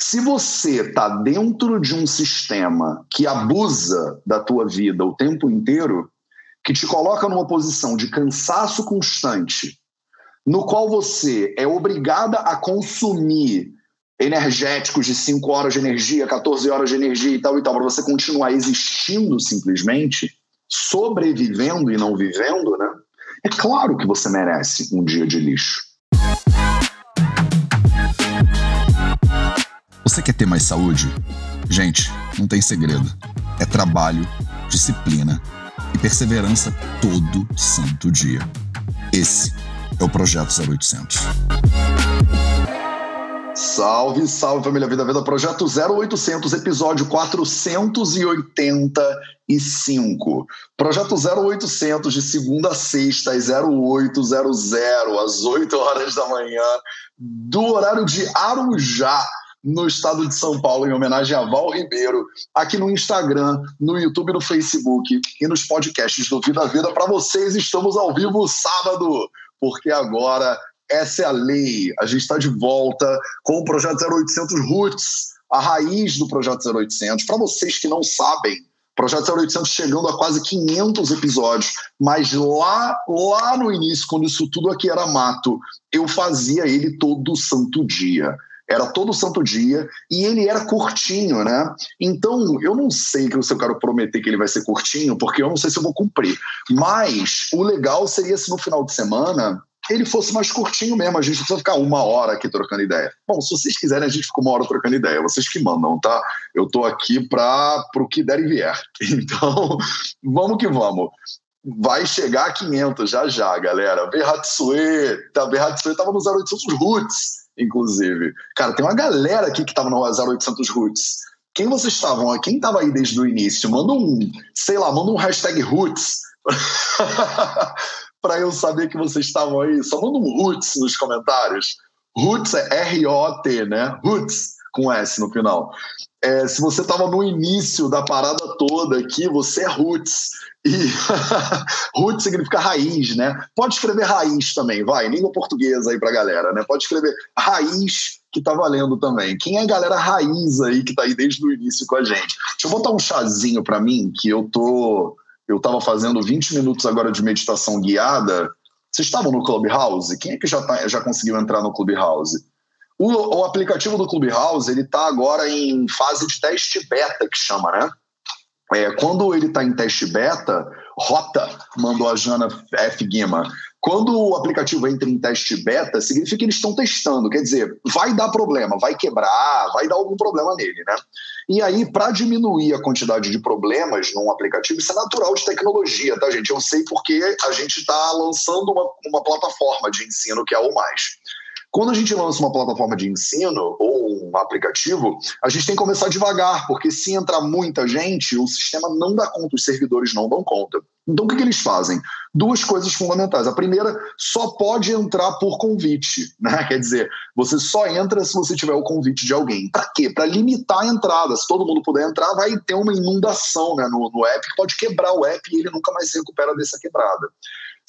Se você está dentro de um sistema que abusa da tua vida o tempo inteiro, que te coloca numa posição de cansaço constante, no qual você é obrigada a consumir energéticos de 5 horas de energia, 14 horas de energia e tal e tal, para você continuar existindo simplesmente, sobrevivendo e não vivendo, né? É claro que você merece um dia de lixo. Você quer ter mais saúde? Gente, não tem segredo. É trabalho, disciplina e perseverança todo santo dia. Esse é o Projeto 0800. Salve, salve família Vida Vida, Projeto 0800, episódio 485. Projeto 0800 de segunda a sexta às 0800, às 8 horas da manhã, do horário de Arujá no estado de São Paulo, em homenagem a Val Ribeiro, aqui no Instagram, no YouTube, no Facebook e nos podcasts do Vida Vida. Para vocês, estamos ao vivo sábado, porque agora essa é a lei. A gente está de volta com o Projeto 0800 Roots, a raiz do Projeto 0800. Para vocês que não sabem, Projeto 0800 chegando a quase 500 episódios, mas lá, lá no início, quando isso tudo aqui era mato, eu fazia ele todo santo dia era todo santo dia e ele era curtinho, né? Então, eu não sei se eu quero prometer que ele vai ser curtinho, porque eu não sei se eu vou cumprir. Mas o legal seria se no final de semana ele fosse mais curtinho mesmo, a gente não precisa ficar uma hora aqui trocando ideia. Bom, se vocês quiserem, a gente fica uma hora trocando ideia, vocês que mandam, tá? Eu tô aqui para o que der e vier. Então, vamos que vamos. Vai chegar a 500 já já, galera. Berratsue, tá, Berratsue tava no 0800 Roots inclusive. Cara, tem uma galera aqui que tava no 0800 Roots. Quem vocês estavam? Quem tava aí desde o início? Manda um, sei lá, manda um hashtag Roots. para eu saber que vocês estavam aí. Só manda um Roots nos comentários. Roots é R-O-T, né? Roots com S no final. É, se você estava no início da parada toda aqui, você é roots. E roots significa raiz, né? Pode escrever raiz também, vai, língua portuguesa aí pra galera, né? Pode escrever raiz, que tá valendo também. Quem é a galera raiz aí que tá aí desde o início com a gente? Deixa eu botar um chazinho para mim, que eu tô. Eu tava fazendo 20 minutos agora de meditação guiada. Vocês estavam no Clubhouse? Quem é que já, tá, já conseguiu entrar no Clubhouse? O, o aplicativo do Clubhouse ele está agora em fase de teste beta, que chama, né? É, quando ele está em teste beta, Rota mandou a Jana F. Guima. Quando o aplicativo entra em teste beta, significa que eles estão testando. Quer dizer, vai dar problema, vai quebrar, vai dar algum problema nele, né? E aí, para diminuir a quantidade de problemas num aplicativo, isso é natural de tecnologia, tá, gente? Eu sei porque a gente está lançando uma, uma plataforma de ensino que é o mais. Quando a gente lança uma plataforma de ensino ou um aplicativo, a gente tem que começar devagar, porque se entrar muita gente, o sistema não dá conta, os servidores não dão conta. Então, o que, que eles fazem? Duas coisas fundamentais. A primeira, só pode entrar por convite, né? Quer dizer, você só entra se você tiver o convite de alguém. Para quê? Para limitar a entrada. Se todo mundo puder entrar, vai ter uma inundação né, no, no app que pode quebrar o app e ele nunca mais se recupera dessa quebrada.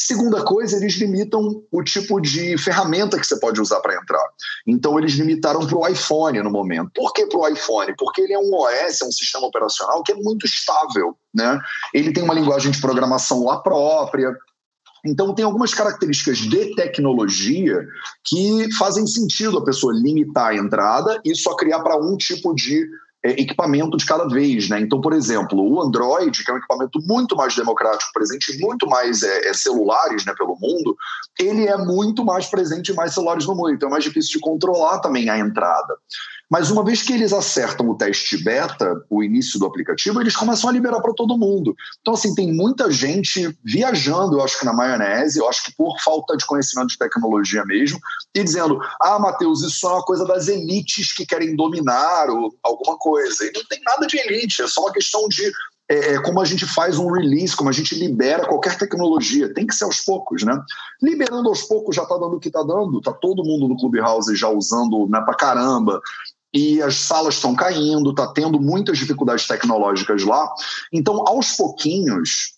Segunda coisa, eles limitam o tipo de ferramenta que você pode usar para entrar. Então, eles limitaram para o iPhone no momento. Por que para o iPhone? Porque ele é um OS, é um sistema operacional que é muito estável. Né? Ele tem uma linguagem de programação lá própria, então, tem algumas características de tecnologia que fazem sentido a pessoa limitar a entrada e só criar para um tipo de equipamento de cada vez. Né? Então, por exemplo, o Android, que é um equipamento muito mais democrático, presente em muito mais é, é, celulares né, pelo mundo, ele é muito mais presente em mais celulares no mundo. Então, é mais difícil de controlar também a entrada. Mas uma vez que eles acertam o teste beta, o início do aplicativo, eles começam a liberar para todo mundo. Então, assim, tem muita gente viajando, eu acho que na maionese, eu acho que por falta de conhecimento de tecnologia mesmo, e dizendo: ah, Matheus, isso é uma coisa das elites que querem dominar ou alguma coisa. E não tem nada de elite, é só uma questão de é, é, como a gente faz um release, como a gente libera qualquer tecnologia. Tem que ser aos poucos, né? Liberando aos poucos já está dando o que está dando, está todo mundo no Clubhouse já usando né, pra caramba e as salas estão caindo, está tendo muitas dificuldades tecnológicas lá. Então, aos pouquinhos,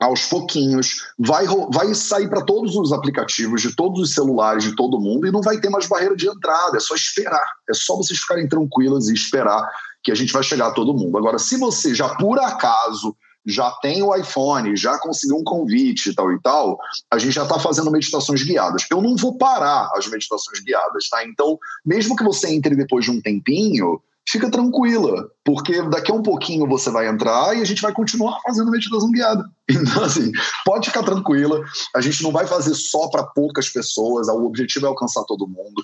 aos pouquinhos, vai, vai sair para todos os aplicativos, de todos os celulares de todo mundo e não vai ter mais barreira de entrada, é só esperar. É só vocês ficarem tranquilas e esperar que a gente vai chegar a todo mundo. Agora, se você já por acaso já tem o iPhone, já conseguiu um convite e tal e tal, a gente já está fazendo meditações guiadas. Eu não vou parar as meditações guiadas, tá? Então, mesmo que você entre depois de um tempinho, fica tranquila, porque daqui a um pouquinho você vai entrar e a gente vai continuar fazendo meditação guiada. Então, assim, pode ficar tranquila, a gente não vai fazer só para poucas pessoas, o objetivo é alcançar todo mundo.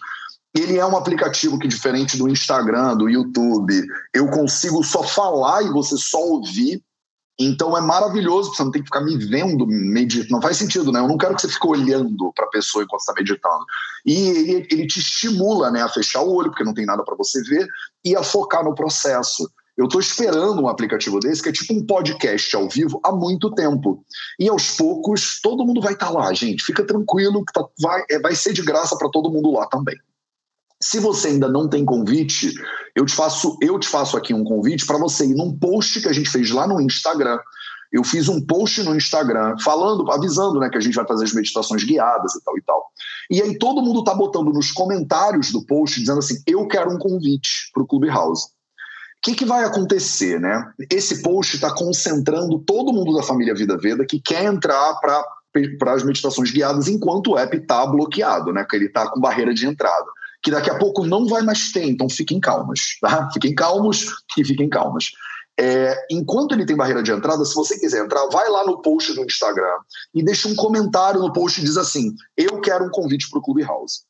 Ele é um aplicativo que, diferente do Instagram, do YouTube, eu consigo só falar e você só ouvir então é maravilhoso, você não tem que ficar me vendo meditando. Não faz sentido, né? Eu não quero que você fique olhando para a pessoa enquanto está meditando. E ele, ele, te estimula né, a fechar o olho, porque não tem nada para você ver, e a focar no processo. Eu estou esperando um aplicativo desse, que é tipo um podcast ao vivo, há muito tempo. E aos poucos, todo mundo vai estar tá lá, gente. Fica tranquilo, que tá, vai, é, vai ser de graça para todo mundo lá também. Se você ainda não tem convite, eu te faço, eu te faço aqui um convite para você ir num post que a gente fez lá no Instagram. Eu fiz um post no Instagram falando, avisando, né, que a gente vai fazer as meditações guiadas e tal e tal. E aí todo mundo tá botando nos comentários do post dizendo assim: "Eu quero um convite para o Clubhouse". O que, que vai acontecer, né? Esse post está concentrando todo mundo da família Vida Veda que quer entrar para as meditações guiadas enquanto o app está bloqueado, né? Que ele está com barreira de entrada que daqui a pouco não vai mais ter, então fiquem calmas, tá? Fiquem calmos e fiquem calmas. É, enquanto ele tem barreira de entrada, se você quiser entrar, vai lá no post do Instagram e deixa um comentário no post e diz assim: Eu quero um convite para o Clubhouse.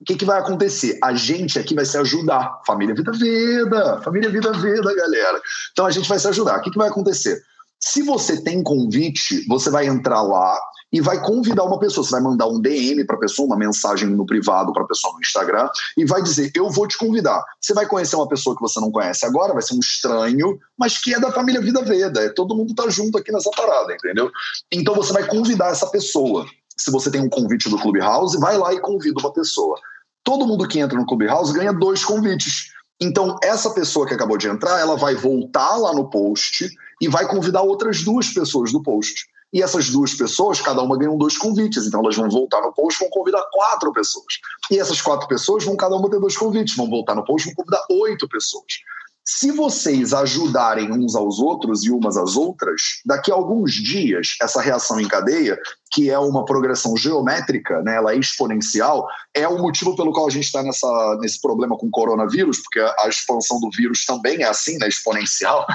O que, que vai acontecer? A gente aqui vai se ajudar. Família Vida Veda, família Vida Veda, galera. Então a gente vai se ajudar. O que, que vai acontecer? Se você tem convite, você vai entrar lá e vai convidar uma pessoa. Você vai mandar um DM para a pessoa, uma mensagem no privado para a pessoa no Instagram, e vai dizer: Eu vou te convidar. Você vai conhecer uma pessoa que você não conhece agora, vai ser um estranho, mas que é da família Vida Veda. É, todo mundo tá junto aqui nessa parada, entendeu? Então você vai convidar essa pessoa. Se você tem um convite do Clubhouse, vai lá e convida uma pessoa. Todo mundo que entra no Clubhouse ganha dois convites. Então, essa pessoa que acabou de entrar, ela vai voltar lá no post e vai convidar outras duas pessoas do post. E essas duas pessoas, cada uma ganham dois convites. Então elas vão voltar no post, vão convidar quatro pessoas. E essas quatro pessoas vão cada uma ter dois convites, vão voltar no post, vão convidar oito pessoas. Se vocês ajudarem uns aos outros e umas às outras, daqui a alguns dias, essa reação em cadeia, que é uma progressão geométrica, né, ela é exponencial, é o motivo pelo qual a gente está nesse problema com o coronavírus, porque a expansão do vírus também é assim, né, exponencial.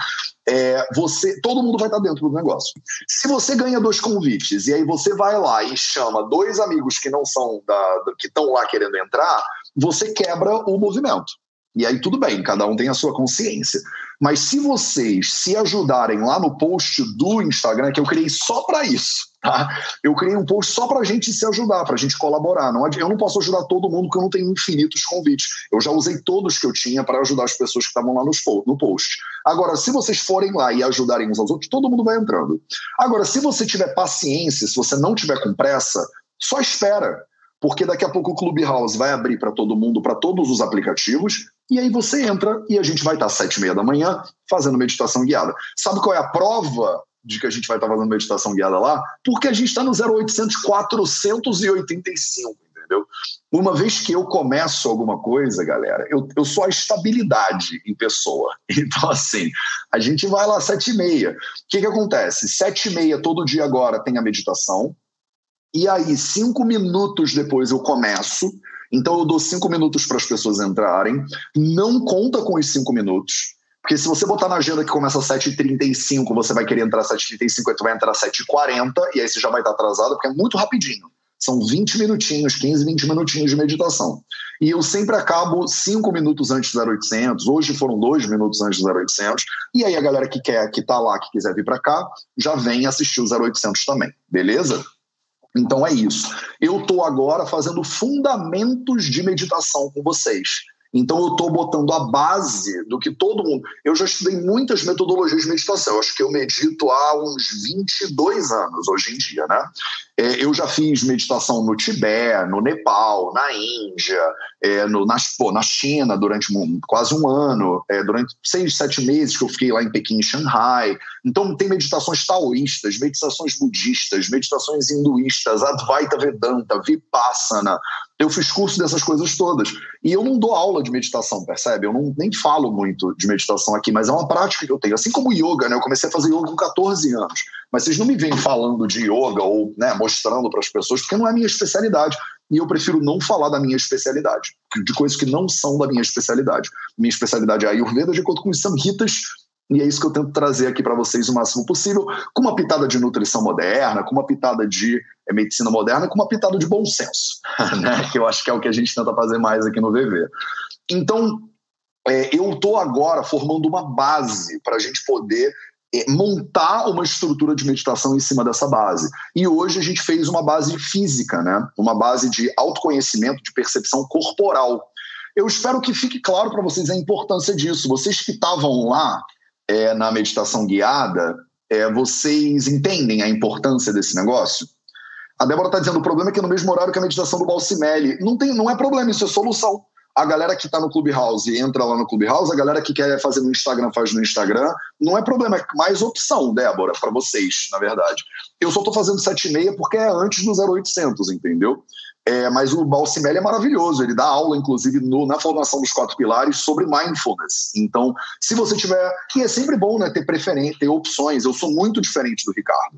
É, você, todo mundo vai estar dentro do negócio. Se você ganha dois convites e aí você vai lá e chama dois amigos que não são da, que estão lá querendo entrar, você quebra o movimento. E aí tudo bem, cada um tem a sua consciência. Mas se vocês se ajudarem lá no post do Instagram, que eu criei só para isso, tá? Eu criei um post só para a gente se ajudar, para a gente colaborar. Não, eu não posso ajudar todo mundo porque eu não tenho infinitos convites. Eu já usei todos que eu tinha para ajudar as pessoas que estavam lá no post. Agora, se vocês forem lá e ajudarem uns aos outros, todo mundo vai entrando. Agora, se você tiver paciência, se você não tiver com pressa, só espera porque daqui a pouco o Clubhouse vai abrir para todo mundo, para todos os aplicativos, e aí você entra e a gente vai estar às sete e meia da manhã fazendo meditação guiada. Sabe qual é a prova de que a gente vai estar fazendo meditação guiada lá? Porque a gente está no 0800 485, entendeu? Uma vez que eu começo alguma coisa, galera, eu, eu sou a estabilidade em pessoa. Então, assim, a gente vai lá às sete e meia. O que, que acontece? Sete e meia todo dia agora tem a meditação, e aí, cinco minutos depois eu começo. Então eu dou cinco minutos para as pessoas entrarem. Não conta com os cinco minutos. Porque se você botar na agenda que começa às 7h35, você vai querer entrar às 7h35, aí tu vai entrar às 7h40, e aí você já vai estar atrasado, porque é muito rapidinho. São 20 minutinhos, 15, 20 minutinhos de meditação. E eu sempre acabo 5 minutos antes do 0800. Hoje foram 2 minutos antes do 0800. E aí a galera que quer, que tá lá, que quiser vir para cá, já vem assistir o 0800 também. Beleza? Então é isso. Eu estou agora fazendo fundamentos de meditação com vocês. Então eu estou botando a base do que todo mundo. Eu já estudei muitas metodologias de meditação. Eu acho que eu medito há uns 22 anos hoje em dia, né? É, eu já fiz meditação no Tibete, no Nepal, na Índia, é, no, na, pô, na China durante um, quase um ano, é, durante seis, sete meses que eu fiquei lá em Pequim, em Shanghai. Então tem meditações taoístas, meditações budistas, meditações hinduístas, Advaita Vedanta, Vipassana, eu fiz curso dessas coisas todas. E eu não dou aula de meditação, percebe? Eu não, nem falo muito de meditação aqui, mas é uma prática que eu tenho. Assim como yoga, né? Eu comecei a fazer yoga com 14 anos. Mas vocês não me vêm falando de yoga ou né, mostrando para as pessoas, porque não é a minha especialidade. E eu prefiro não falar da minha especialidade, de coisas que não são da minha especialidade. Minha especialidade é a Ayurveda, de acordo com os samhitas, e é isso que eu tento trazer aqui para vocês o máximo possível, com uma pitada de nutrição moderna, com uma pitada de é, medicina moderna, com uma pitada de bom senso, né? que eu acho que é o que a gente tenta fazer mais aqui no VV. Então, é, eu estou agora formando uma base para a gente poder é, montar uma estrutura de meditação em cima dessa base. E hoje a gente fez uma base física, né? uma base de autoconhecimento, de percepção corporal. Eu espero que fique claro para vocês a importância disso. Vocês que estavam lá, é, na meditação guiada, é, vocês entendem a importância desse negócio? A Débora está dizendo: o problema é que é no mesmo horário que a meditação do Balsimelli. Não, tem, não é problema, isso é solução. A galera que está no Clubhouse entra lá no Clubhouse, a galera que quer fazer no Instagram faz no Instagram. Não é problema, é mais opção, Débora, para vocês, na verdade. Eu só estou fazendo 7,5 porque é antes do 0800, entendeu? É, mas o Balsimelli é maravilhoso, ele dá aula, inclusive, no, na formação dos quatro pilares sobre mindfulness. Então, se você tiver. E é sempre bom né, ter preferência, ter opções. Eu sou muito diferente do Ricardo.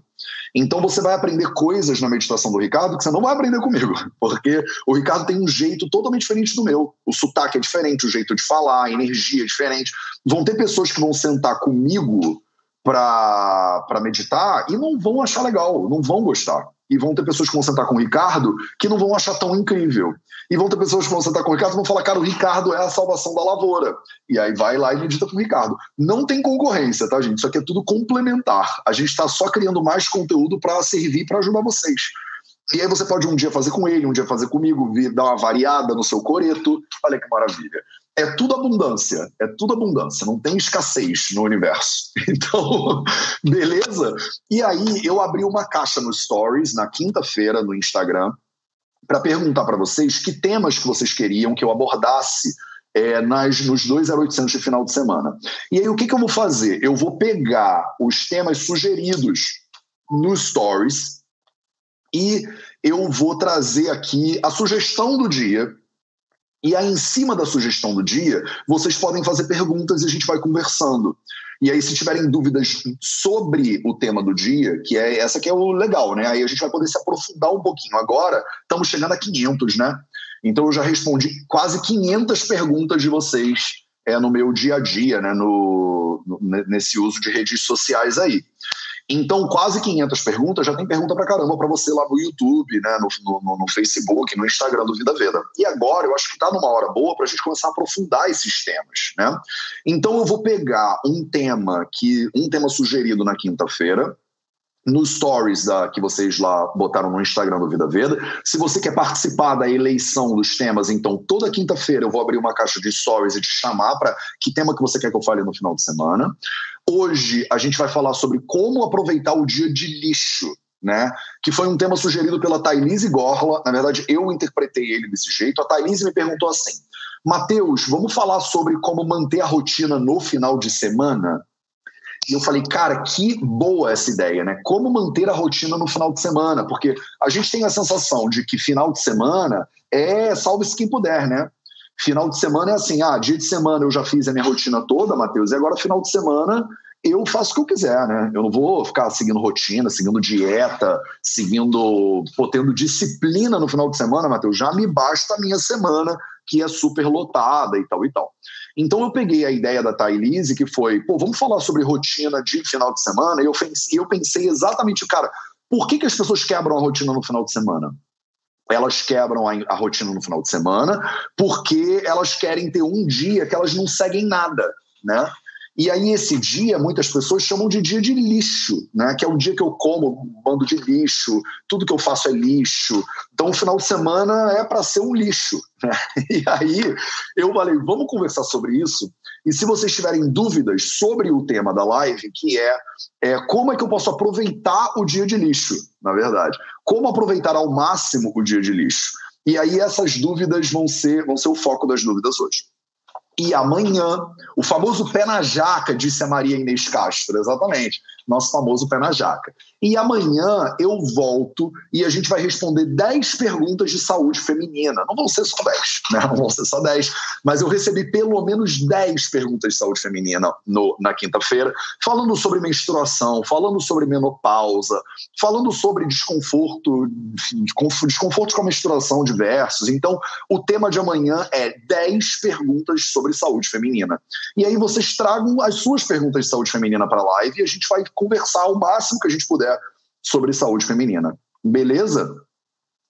Então, você vai aprender coisas na meditação do Ricardo que você não vai aprender comigo, porque o Ricardo tem um jeito totalmente diferente do meu. O sotaque é diferente, o jeito de falar, a energia é diferente. Vão ter pessoas que vão sentar comigo para meditar e não vão achar legal, não vão gostar. E vão ter pessoas que vão sentar com o Ricardo que não vão achar tão incrível. E vão ter pessoas que vão sentar com o Ricardo e vão falar, cara, o Ricardo é a salvação da lavoura. E aí vai lá e medita com o Ricardo. Não tem concorrência, tá, gente? Isso aqui é tudo complementar. A gente está só criando mais conteúdo para servir para ajudar vocês. E aí você pode um dia fazer com ele, um dia fazer comigo, vir dar uma variada no seu coreto. Olha que maravilha. É tudo abundância, é tudo abundância, não tem escassez no universo. Então, beleza? E aí eu abri uma caixa no Stories na quinta-feira no Instagram para perguntar para vocês que temas que vocês queriam que eu abordasse é, nas, nos dois 0800 de final de semana. E aí o que, que eu vou fazer? Eu vou pegar os temas sugeridos no Stories e eu vou trazer aqui a sugestão do dia. E aí, em cima da sugestão do dia, vocês podem fazer perguntas e a gente vai conversando. E aí, se tiverem dúvidas sobre o tema do dia, que é essa que é o legal, né? Aí a gente vai poder se aprofundar um pouquinho. Agora, estamos chegando a 500, né? Então, eu já respondi quase 500 perguntas de vocês é, no meu dia a dia, né? No, no nesse uso de redes sociais aí. Então, quase 500 perguntas, já tem pergunta pra caramba para você lá no YouTube, né, no, no, no, Facebook, no Instagram do Vida Veda. E agora eu acho que está numa hora boa para a gente começar a aprofundar esses temas, né? Então eu vou pegar um tema que um tema sugerido na quinta-feira, nos stories da, que vocês lá botaram no Instagram do Vida Veda. Se você quer participar da eleição dos temas, então toda quinta-feira eu vou abrir uma caixa de stories e te chamar para que tema que você quer que eu fale no final de semana. Hoje a gente vai falar sobre como aproveitar o dia de lixo. Né? Que foi um tema sugerido pela Thailise Gorla. Na verdade, eu interpretei ele desse jeito. A Thailise me perguntou assim: Mateus, vamos falar sobre como manter a rotina no final de semana? E eu falei, cara, que boa essa ideia, né? Como manter a rotina no final de semana? Porque a gente tem a sensação de que final de semana é salve-se quem puder, né? Final de semana é assim, ah, dia de semana eu já fiz a minha rotina toda, Matheus, e agora final de semana eu faço o que eu quiser, né? Eu não vou ficar seguindo rotina, seguindo dieta, seguindo, pô, tendo disciplina no final de semana, Matheus. Já me basta a minha semana, que é super lotada e tal e tal. Então eu peguei a ideia da Thailise, que foi, pô, vamos falar sobre rotina de final de semana, e eu pensei, eu pensei exatamente, cara, por que, que as pessoas quebram a rotina no final de semana? Elas quebram a, a rotina no final de semana porque elas querem ter um dia que elas não seguem nada, né? E aí, esse dia, muitas pessoas chamam de dia de lixo, né? Que é o dia que eu como bando de lixo, tudo que eu faço é lixo. Então, o final de semana é para ser um lixo. Né? E aí, eu falei, vamos conversar sobre isso. E se vocês tiverem dúvidas sobre o tema da live, que é, é como é que eu posso aproveitar o dia de lixo, na verdade. Como aproveitar ao máximo o dia de lixo. E aí, essas dúvidas vão ser, vão ser o foco das dúvidas hoje. E amanhã, o famoso pé na jaca, disse a Maria Inês Castro, exatamente nosso famoso pé na jaca. E amanhã eu volto e a gente vai responder 10 perguntas de saúde feminina. Não vão ser só 10, né? Não vão ser só 10, mas eu recebi pelo menos 10 perguntas de saúde feminina no, na quinta-feira, falando sobre menstruação, falando sobre menopausa, falando sobre desconforto, desconfortos com a menstruação diversos. Então, o tema de amanhã é 10 perguntas sobre saúde feminina. E aí vocês tragam as suas perguntas de saúde feminina para a live e a gente vai conversar o máximo que a gente puder sobre saúde feminina. Beleza?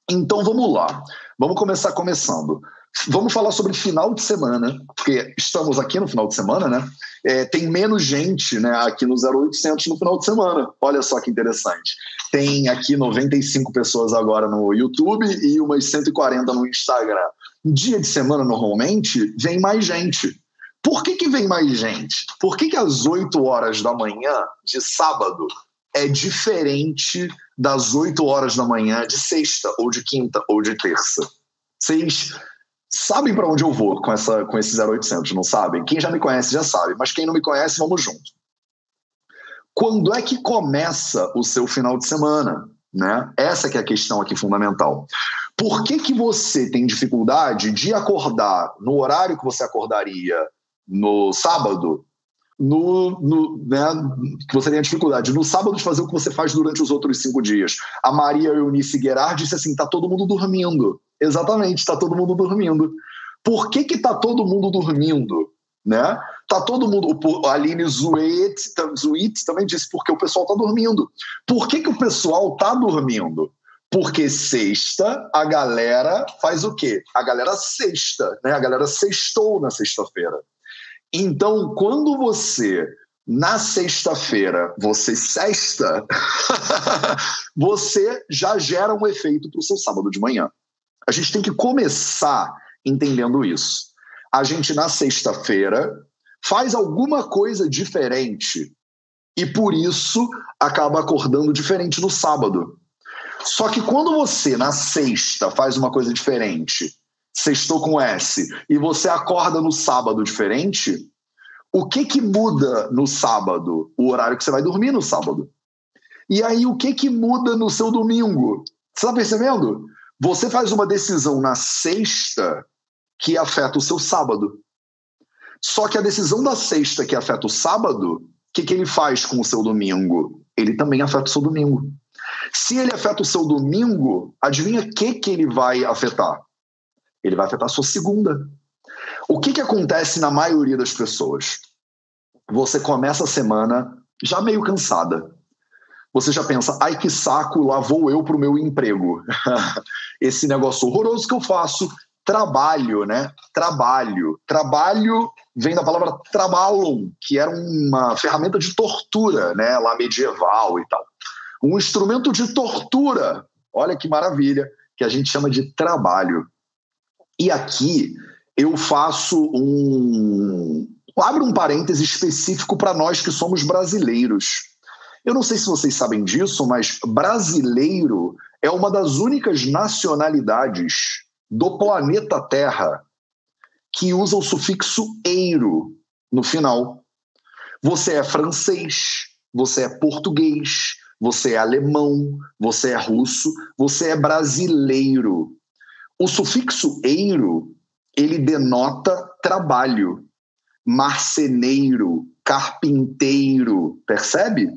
Então vamos lá. Vamos começar começando. Vamos falar sobre final de semana, porque estamos aqui no final de semana, né? É, tem menos gente né, aqui no 0800 no final de semana. Olha só que interessante. Tem aqui 95 pessoas agora no YouTube e umas 140 no Instagram. Dia de semana, normalmente, vem mais gente. Por que, que vem mais gente? Por que, que às 8 horas da manhã de sábado é diferente das 8 horas da manhã de sexta, ou de quinta, ou de terça? Vocês sabem para onde eu vou com, essa, com esse 0800, não sabem? Quem já me conhece já sabe, mas quem não me conhece, vamos junto. Quando é que começa o seu final de semana? Né? Essa que é a questão aqui fundamental. Por que, que você tem dificuldade de acordar no horário que você acordaria no sábado, no, no, né, que você tem a dificuldade no sábado de fazer o que você faz durante os outros cinco dias. A Maria Eunice Guerard disse assim: tá todo mundo dormindo. Exatamente, está todo mundo dormindo. Por que que tá todo mundo dormindo? Né? Tá todo mundo. A Aline Zuit, Zuit também disse porque o pessoal tá dormindo. Por que, que o pessoal tá dormindo? Porque sexta, a galera faz o quê? A galera sexta, né? A galera sextou na sexta-feira. Então, quando você na sexta-feira você sexta, você já gera um efeito para o seu sábado de manhã. A gente tem que começar entendendo isso. A gente na sexta-feira faz alguma coisa diferente e por isso acaba acordando diferente no sábado. Só que quando você na sexta faz uma coisa diferente sextou com S, e você acorda no sábado diferente, o que que muda no sábado? O horário que você vai dormir no sábado. E aí, o que que muda no seu domingo? Você está percebendo? Você faz uma decisão na sexta que afeta o seu sábado. Só que a decisão da sexta que afeta o sábado, o que, que ele faz com o seu domingo? Ele também afeta o seu domingo. Se ele afeta o seu domingo, adivinha o que, que ele vai afetar? ele vai afetar a sua segunda. O que, que acontece na maioria das pessoas? Você começa a semana já meio cansada. Você já pensa, ai que saco, lá vou eu para o meu emprego. Esse negócio horroroso que eu faço, trabalho, né? Trabalho. Trabalho vem da palavra trabalho, que era uma ferramenta de tortura, né? Lá medieval e tal. Um instrumento de tortura. Olha que maravilha, que a gente chama de trabalho. E aqui eu faço um. Abro um parêntese específico para nós que somos brasileiros. Eu não sei se vocês sabem disso, mas brasileiro é uma das únicas nacionalidades do planeta Terra que usa o sufixo eiro no final. Você é francês, você é português, você é alemão, você é russo, você é brasileiro. O sufixo eiro, ele denota trabalho, marceneiro, carpinteiro, percebe?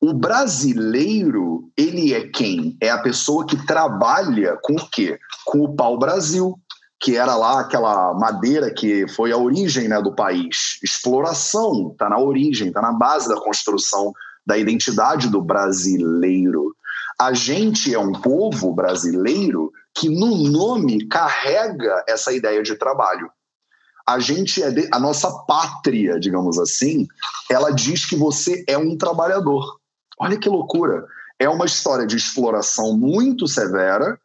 O brasileiro, ele é quem? É a pessoa que trabalha com o quê? Com o pau-brasil, que era lá aquela madeira que foi a origem né, do país. Exploração está na origem, está na base da construção da identidade do brasileiro. A gente é um povo brasileiro que no nome carrega essa ideia de trabalho. A gente é de, a nossa pátria, digamos assim, ela diz que você é um trabalhador. Olha que loucura. É uma história de exploração muito severa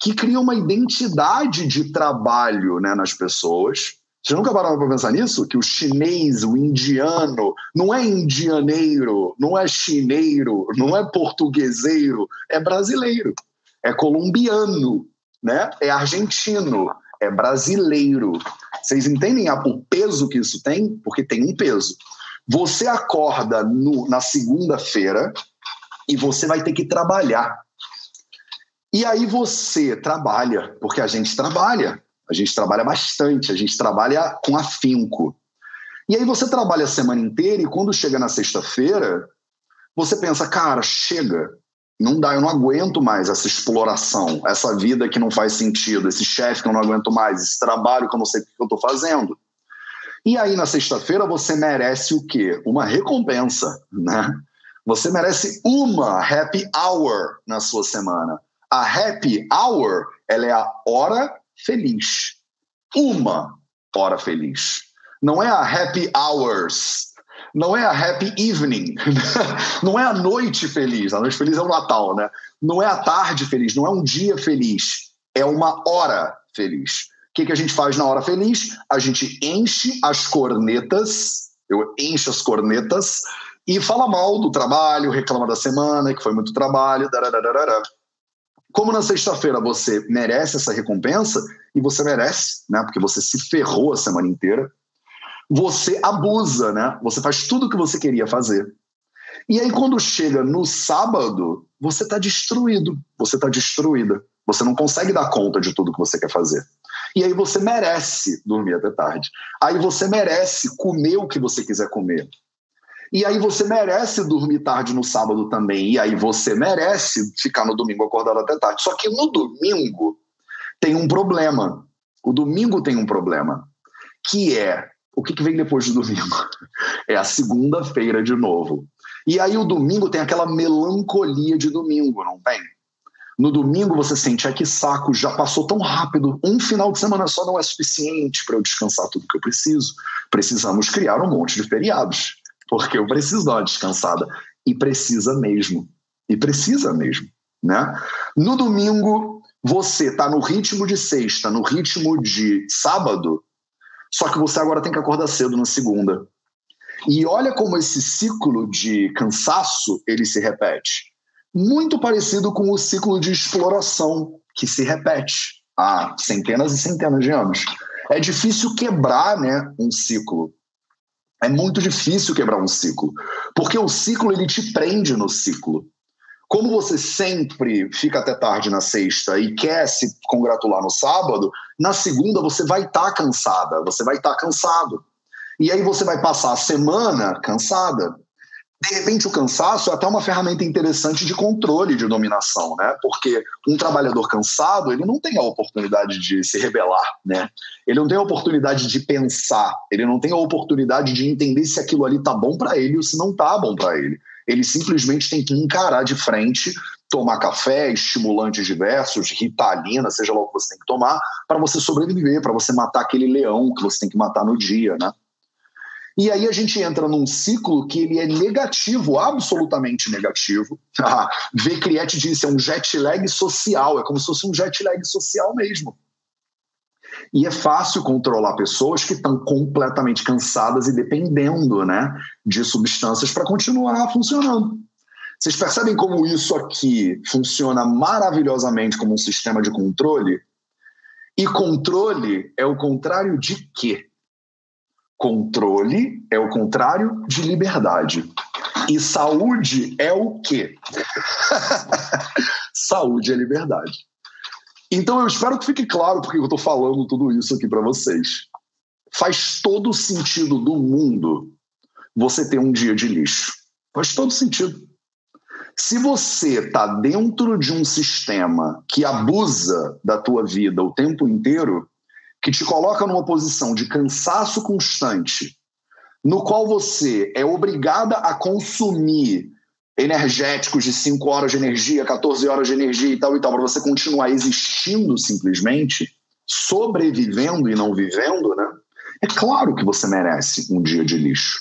que cria uma identidade de trabalho né, nas pessoas. Vocês nunca pararam para pensar nisso? Que o chinês, o indiano, não é indianeiro, não é chineiro, não é portugueseiro, é brasileiro, é colombiano, né? é argentino, é brasileiro. Vocês entendem o peso que isso tem? Porque tem um peso. Você acorda no, na segunda-feira e você vai ter que trabalhar. E aí você trabalha, porque a gente trabalha, a gente trabalha bastante, a gente trabalha com afinco. E aí você trabalha a semana inteira e quando chega na sexta-feira, você pensa, cara, chega, não dá, eu não aguento mais essa exploração, essa vida que não faz sentido, esse chefe que eu não aguento mais, esse trabalho que eu não sei o que eu estou fazendo. E aí na sexta-feira você merece o quê? Uma recompensa, né? Você merece uma happy hour na sua semana. A happy hour, ela é a hora feliz. Uma hora feliz. Não é a happy hours, não é a happy evening, não é a noite feliz. A noite feliz é o Natal, né? Não é a tarde feliz, não é um dia feliz, é uma hora feliz. O que, que a gente faz na hora feliz? A gente enche as cornetas, eu encho as cornetas e fala mal do trabalho, reclama da semana, que foi muito trabalho, dararara. Como na sexta-feira você merece essa recompensa, e você merece, né? Porque você se ferrou a semana inteira, você abusa, né? Você faz tudo o que você queria fazer. E aí, quando chega no sábado, você está destruído, você está destruída. Você não consegue dar conta de tudo que você quer fazer. E aí você merece dormir até tarde. Aí você merece comer o que você quiser comer. E aí você merece dormir tarde no sábado também. E aí você merece ficar no domingo acordado até tarde. Só que no domingo tem um problema. O domingo tem um problema, que é o que, que vem depois do domingo? É a segunda-feira de novo. E aí o domingo tem aquela melancolia de domingo, não tem? No domingo você sente, ah, que saco, já passou tão rápido. Um final de semana só não é suficiente para eu descansar tudo que eu preciso. Precisamos criar um monte de feriados, porque eu preciso dar uma descansada. E precisa mesmo. E precisa mesmo. Né? No domingo, você está no ritmo de sexta, no ritmo de sábado, só que você agora tem que acordar cedo na segunda. E olha como esse ciclo de cansaço ele se repete. Muito parecido com o ciclo de exploração que se repete há centenas e centenas de anos. É difícil quebrar, né, um ciclo. É muito difícil quebrar um ciclo, porque o ciclo ele te prende no ciclo. Como você sempre fica até tarde na sexta e quer se congratular no sábado, na segunda você vai estar tá cansada, você vai estar tá cansado. E aí você vai passar a semana cansada. De repente, o cansaço é até uma ferramenta interessante de controle de dominação, né? Porque um trabalhador cansado, ele não tem a oportunidade de se rebelar, né? Ele não tem a oportunidade de pensar, ele não tem a oportunidade de entender se aquilo ali tá bom para ele ou se não tá bom para ele. Ele simplesmente tem que encarar de frente, tomar café, estimulantes diversos, ritalina, seja lá o que você tem que tomar, para você sobreviver, para você matar aquele leão que você tem que matar no dia, né? E aí a gente entra num ciclo que ele é negativo, absolutamente negativo. Ah, v. Criete disse, é um jet lag social, é como se fosse um jet lag social mesmo. E é fácil controlar pessoas que estão completamente cansadas e dependendo né, de substâncias para continuar funcionando. Vocês percebem como isso aqui funciona maravilhosamente como um sistema de controle? E controle é o contrário de quê? Controle é o contrário de liberdade. E saúde é o quê? saúde é liberdade. Então eu espero que fique claro porque eu estou falando tudo isso aqui para vocês. Faz todo sentido do mundo você ter um dia de lixo. Faz todo sentido. Se você está dentro de um sistema que abusa da tua vida o tempo inteiro, que te coloca numa posição de cansaço constante, no qual você é obrigada a consumir energéticos de 5 horas de energia, 14 horas de energia e tal e tal, para você continuar existindo simplesmente, sobrevivendo e não vivendo, né? É claro que você merece um dia de lixo.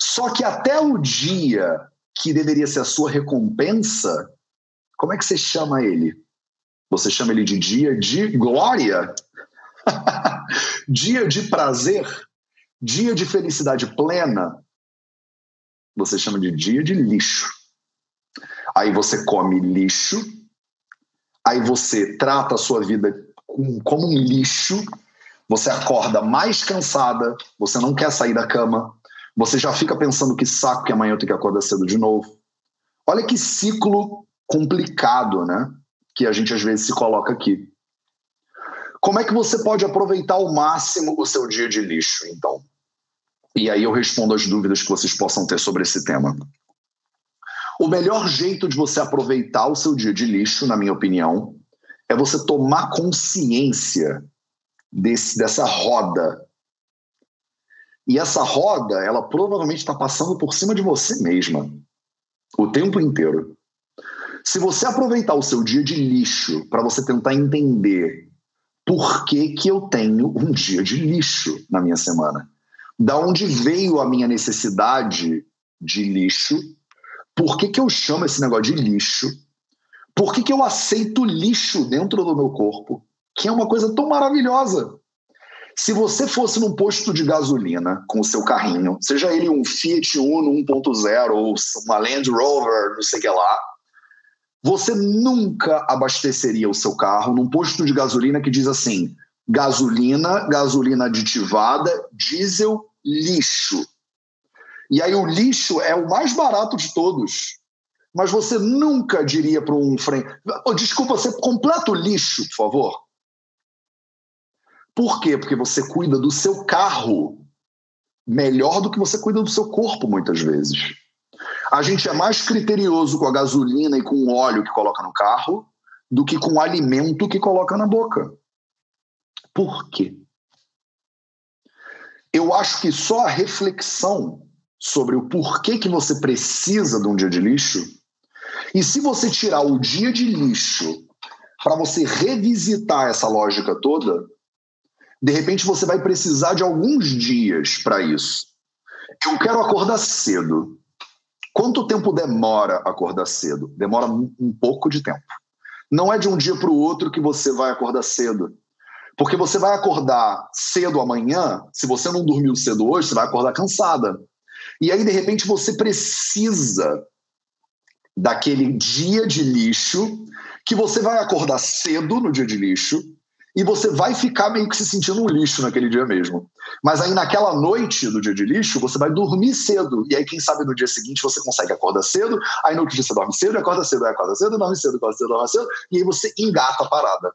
Só que até o dia que deveria ser a sua recompensa, como é que você chama ele? Você chama ele de dia de glória? dia de prazer? Dia de felicidade plena? Você chama de dia de lixo. Aí você come lixo, aí você trata a sua vida como um lixo, você acorda mais cansada, você não quer sair da cama, você já fica pensando que saco que amanhã eu tenho que acordar cedo de novo. Olha que ciclo complicado, né? Que a gente às vezes se coloca aqui. Como é que você pode aproveitar ao máximo o seu dia de lixo, então? E aí eu respondo as dúvidas que vocês possam ter sobre esse tema. O melhor jeito de você aproveitar o seu dia de lixo, na minha opinião, é você tomar consciência desse, dessa roda. E essa roda, ela provavelmente está passando por cima de você mesma o tempo inteiro. Se você aproveitar o seu dia de lixo para você tentar entender por que, que eu tenho um dia de lixo na minha semana, da onde veio a minha necessidade de lixo por que, que eu chamo esse negócio de lixo? Por que, que eu aceito lixo dentro do meu corpo? Que é uma coisa tão maravilhosa. Se você fosse num posto de gasolina com o seu carrinho, seja ele um Fiat Uno 1.0 ou uma Land Rover, não sei o que lá, você nunca abasteceria o seu carro num posto de gasolina que diz assim: gasolina, gasolina aditivada, diesel, lixo. E aí o lixo é o mais barato de todos. Mas você nunca diria para um frente. Oh, desculpa, você completa o lixo, por favor. Por quê? Porque você cuida do seu carro melhor do que você cuida do seu corpo, muitas vezes. A gente é mais criterioso com a gasolina e com o óleo que coloca no carro do que com o alimento que coloca na boca. Por quê? Eu acho que só a reflexão sobre o porquê que você precisa de um dia de lixo. E se você tirar o dia de lixo para você revisitar essa lógica toda, de repente você vai precisar de alguns dias para isso. Eu quero acordar cedo. Quanto tempo demora acordar cedo? Demora um pouco de tempo. Não é de um dia para o outro que você vai acordar cedo. Porque você vai acordar cedo amanhã, se você não dormiu cedo hoje, você vai acordar cansada. E aí, de repente, você precisa daquele dia de lixo que você vai acordar cedo no dia de lixo e você vai ficar meio que se sentindo um lixo naquele dia mesmo. Mas aí naquela noite do dia de lixo, você vai dormir cedo. E aí, quem sabe no dia seguinte você consegue acordar cedo, aí no outro dia você dorme cedo, acorda cedo, acorda cedo, dorme cedo, acorda cedo, dorme cedo, e aí você engata a parada.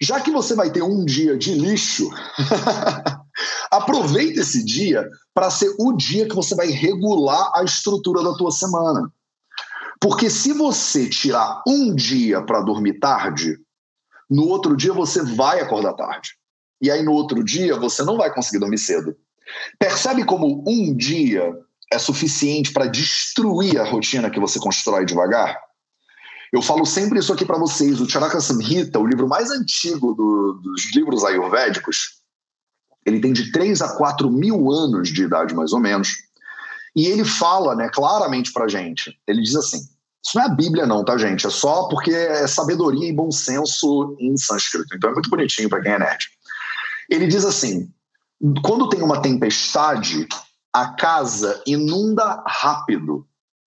Já que você vai ter um dia de lixo, aproveite esse dia para ser o dia que você vai regular a estrutura da tua semana. Porque se você tirar um dia para dormir tarde, no outro dia você vai acordar tarde. E aí no outro dia você não vai conseguir dormir cedo. Percebe como um dia é suficiente para destruir a rotina que você constrói devagar? Eu falo sempre isso aqui para vocês. O Charaka Samhita, o livro mais antigo do, dos livros ayurvédicos, ele tem de 3 a 4 mil anos de idade, mais ou menos. E ele fala né, claramente para gente. Ele diz assim: isso não é a Bíblia, não, tá, gente? É só porque é sabedoria e bom senso em sânscrito. Então é muito bonitinho para quem é nerd. Ele diz assim: quando tem uma tempestade, a casa inunda rápido,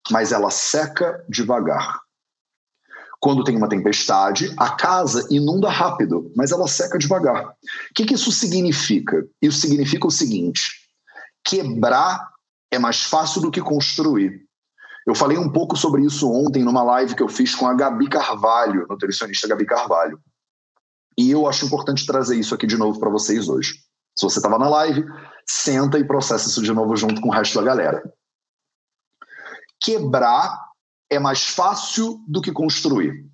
mas ela seca devagar. Quando tem uma tempestade, a casa inunda rápido, mas ela seca devagar. O que, que isso significa? Isso significa o seguinte: quebrar é mais fácil do que construir. Eu falei um pouco sobre isso ontem numa live que eu fiz com a Gabi Carvalho, nutricionista Gabi Carvalho. E eu acho importante trazer isso aqui de novo para vocês hoje. Se você estava na live, senta e processa isso de novo junto com o resto da galera. Quebrar é mais fácil do que construir.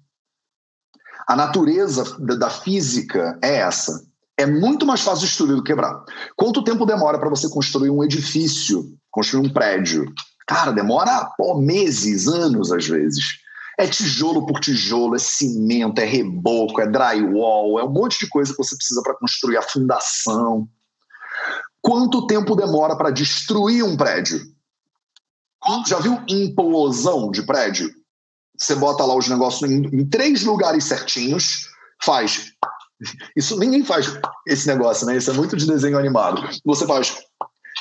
A natureza da física é essa. É muito mais fácil destruir do que quebrar. Quanto tempo demora para você construir um edifício, construir um prédio? Cara, demora pô, meses, anos às vezes. É tijolo por tijolo, é cimento, é reboco, é drywall, é um monte de coisa que você precisa para construir a fundação. Quanto tempo demora para destruir um prédio? Já viu implosão de prédio? Você bota lá os negócios em, em três lugares certinhos, faz. Isso ninguém faz esse negócio, né? Isso é muito de desenho animado. Você faz.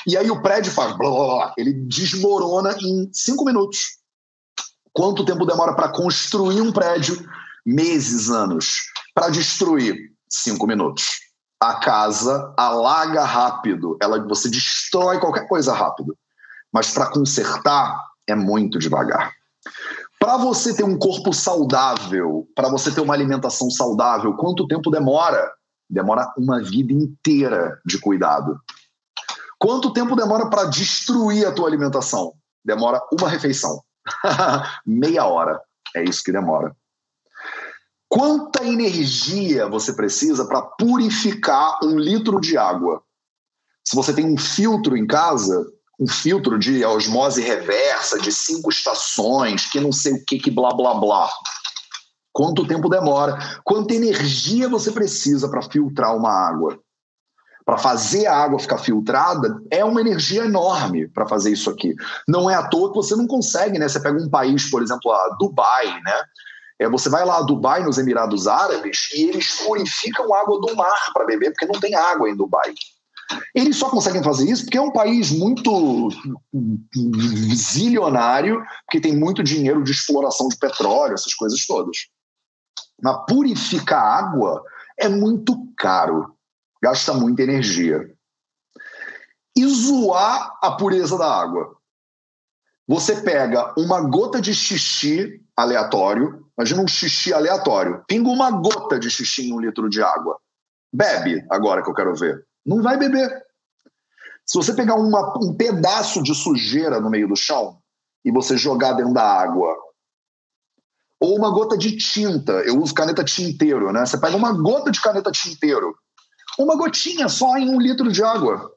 E aí o prédio faz. Blá, blá, blá, ele desmorona em cinco minutos. Quanto tempo demora para construir um prédio? Meses, anos. Para destruir? Cinco minutos. A casa alaga rápido. Ela, você destrói qualquer coisa rápido. Mas para consertar é muito devagar. Para você ter um corpo saudável, para você ter uma alimentação saudável, quanto tempo demora? Demora uma vida inteira de cuidado. Quanto tempo demora para destruir a tua alimentação? Demora uma refeição. Meia hora. É isso que demora. Quanta energia você precisa para purificar um litro de água? Se você tem um filtro em casa, um filtro de osmose reversa, de cinco estações, que não sei o que, que blá blá blá. Quanto tempo demora? Quanta energia você precisa para filtrar uma água? Para fazer a água ficar filtrada, é uma energia enorme para fazer isso aqui. Não é à toa que você não consegue, né? Você pega um país, por exemplo, a Dubai, né? É, você vai lá a Dubai, nos Emirados Árabes, e eles purificam água do mar para beber, porque não tem água em Dubai. Eles só conseguem fazer isso porque é um país muito zilionário, que tem muito dinheiro de exploração de petróleo, essas coisas todas. Mas purificar água é muito caro, gasta muita energia. E zoar a pureza da água. Você pega uma gota de xixi aleatório, imagina um xixi aleatório, pinga uma gota de xixi em um litro de água. Bebe, agora que eu quero ver. Não vai beber. Se você pegar uma, um pedaço de sujeira no meio do chão e você jogar dentro da água, ou uma gota de tinta, eu uso caneta tinteiro, né? Você pega uma gota de caneta tinteiro, uma gotinha só em um litro de água.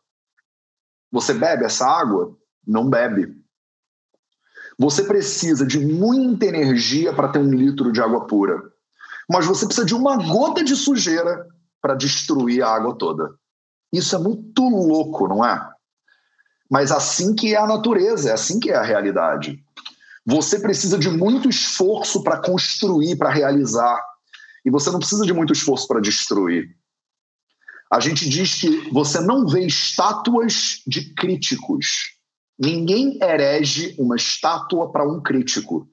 Você bebe essa água? Não bebe. Você precisa de muita energia para ter um litro de água pura. Mas você precisa de uma gota de sujeira para destruir a água toda. Isso é muito louco, não é? Mas assim que é a natureza, é assim que é a realidade. Você precisa de muito esforço para construir, para realizar. E você não precisa de muito esforço para destruir. A gente diz que você não vê estátuas de críticos. Ninguém herege uma estátua para um crítico.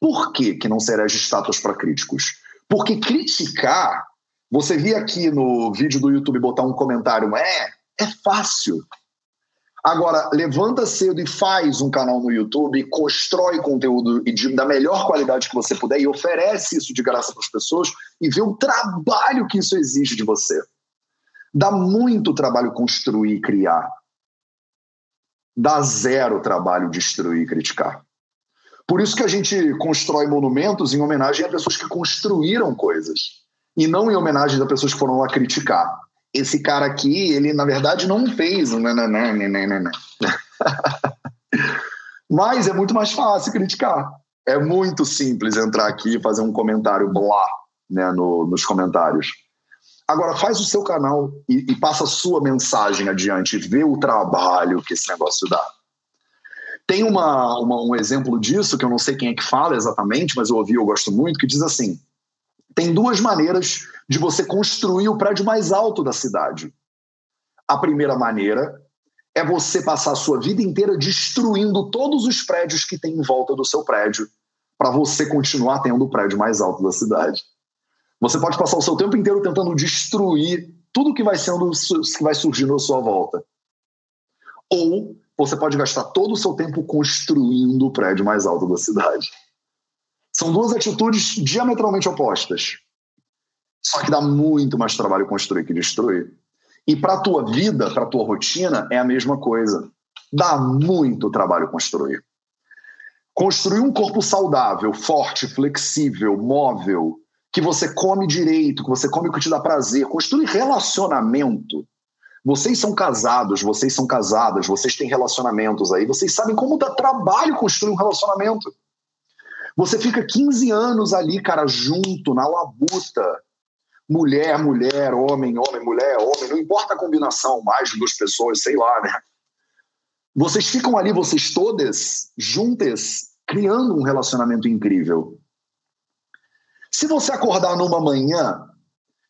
Por que, que não se herege estátuas para críticos? Porque criticar você vir aqui no vídeo do YouTube botar um comentário, é, é fácil. Agora, levanta cedo e faz um canal no YouTube, constrói conteúdo da melhor qualidade que você puder e oferece isso de graça para as pessoas e vê o trabalho que isso exige de você. Dá muito trabalho construir e criar. Dá zero trabalho destruir e criticar. Por isso que a gente constrói monumentos em homenagem a pessoas que construíram coisas e não em homenagem a pessoas que foram lá criticar. Esse cara aqui, ele na verdade não fez um Mas é muito mais fácil criticar. É muito simples entrar aqui e fazer um comentário blá né, no, nos comentários. Agora, faz o seu canal e, e passa a sua mensagem adiante, vê o trabalho que esse negócio dá. Tem uma, uma, um exemplo disso, que eu não sei quem é que fala exatamente, mas eu ouvi, eu gosto muito, que diz assim: tem duas maneiras de você construir o prédio mais alto da cidade. A primeira maneira é você passar a sua vida inteira destruindo todos os prédios que tem em volta do seu prédio, para você continuar tendo o prédio mais alto da cidade. Você pode passar o seu tempo inteiro tentando destruir tudo que vai sendo que vai surgindo à sua volta. Ou você pode gastar todo o seu tempo construindo o prédio mais alto da cidade. São duas atitudes diametralmente opostas. Só que dá muito mais trabalho construir que destruir. E para a tua vida, para a tua rotina, é a mesma coisa. Dá muito trabalho construir. Construir um corpo saudável, forte, flexível, móvel, que você come direito, que você come o que te dá prazer. Construir relacionamento. Vocês são casados, vocês são casadas, vocês têm relacionamentos aí, vocês sabem como dá trabalho construir um relacionamento. Você fica 15 anos ali, cara, junto, na labuta. mulher, mulher, homem, homem, mulher, homem, não importa a combinação, mais de duas pessoas, sei lá, né? Vocês ficam ali, vocês todas, juntas, criando um relacionamento incrível. Se você acordar numa manhã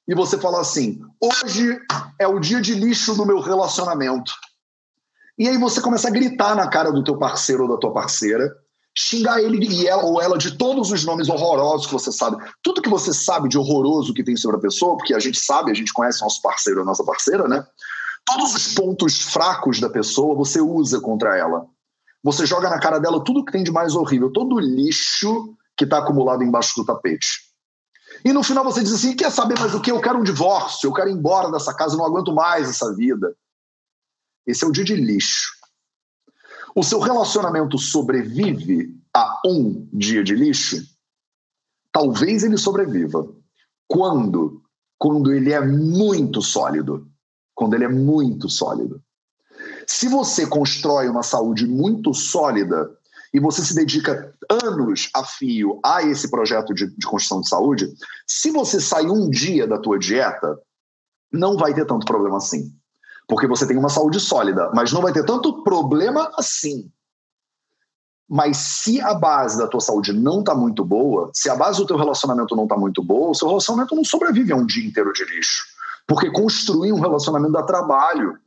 e você falar assim: hoje é o dia de lixo do meu relacionamento. E aí você começa a gritar na cara do teu parceiro ou da tua parceira, xingar ele e ela ou ela de todos os nomes horrorosos que você sabe. Tudo que você sabe de horroroso que tem sobre a pessoa, porque a gente sabe, a gente conhece nosso parceiro ou nossa parceira, né? Todos os pontos fracos da pessoa você usa contra ela. Você joga na cara dela tudo que tem de mais horrível, todo o lixo que está acumulado embaixo do tapete. E no final você diz assim: quer saber mais o que? Eu quero um divórcio, eu quero ir embora dessa casa, eu não aguento mais essa vida. Esse é o dia de lixo. O seu relacionamento sobrevive a um dia de lixo? Talvez ele sobreviva. Quando? Quando ele é muito sólido. Quando ele é muito sólido. Se você constrói uma saúde muito sólida, e você se dedica anos a fio a esse projeto de, de construção de saúde, se você sair um dia da tua dieta, não vai ter tanto problema assim. Porque você tem uma saúde sólida, mas não vai ter tanto problema assim. Mas se a base da tua saúde não está muito boa, se a base do teu relacionamento não está muito boa, o seu relacionamento não sobrevive a um dia inteiro de lixo. Porque construir um relacionamento dá trabalho.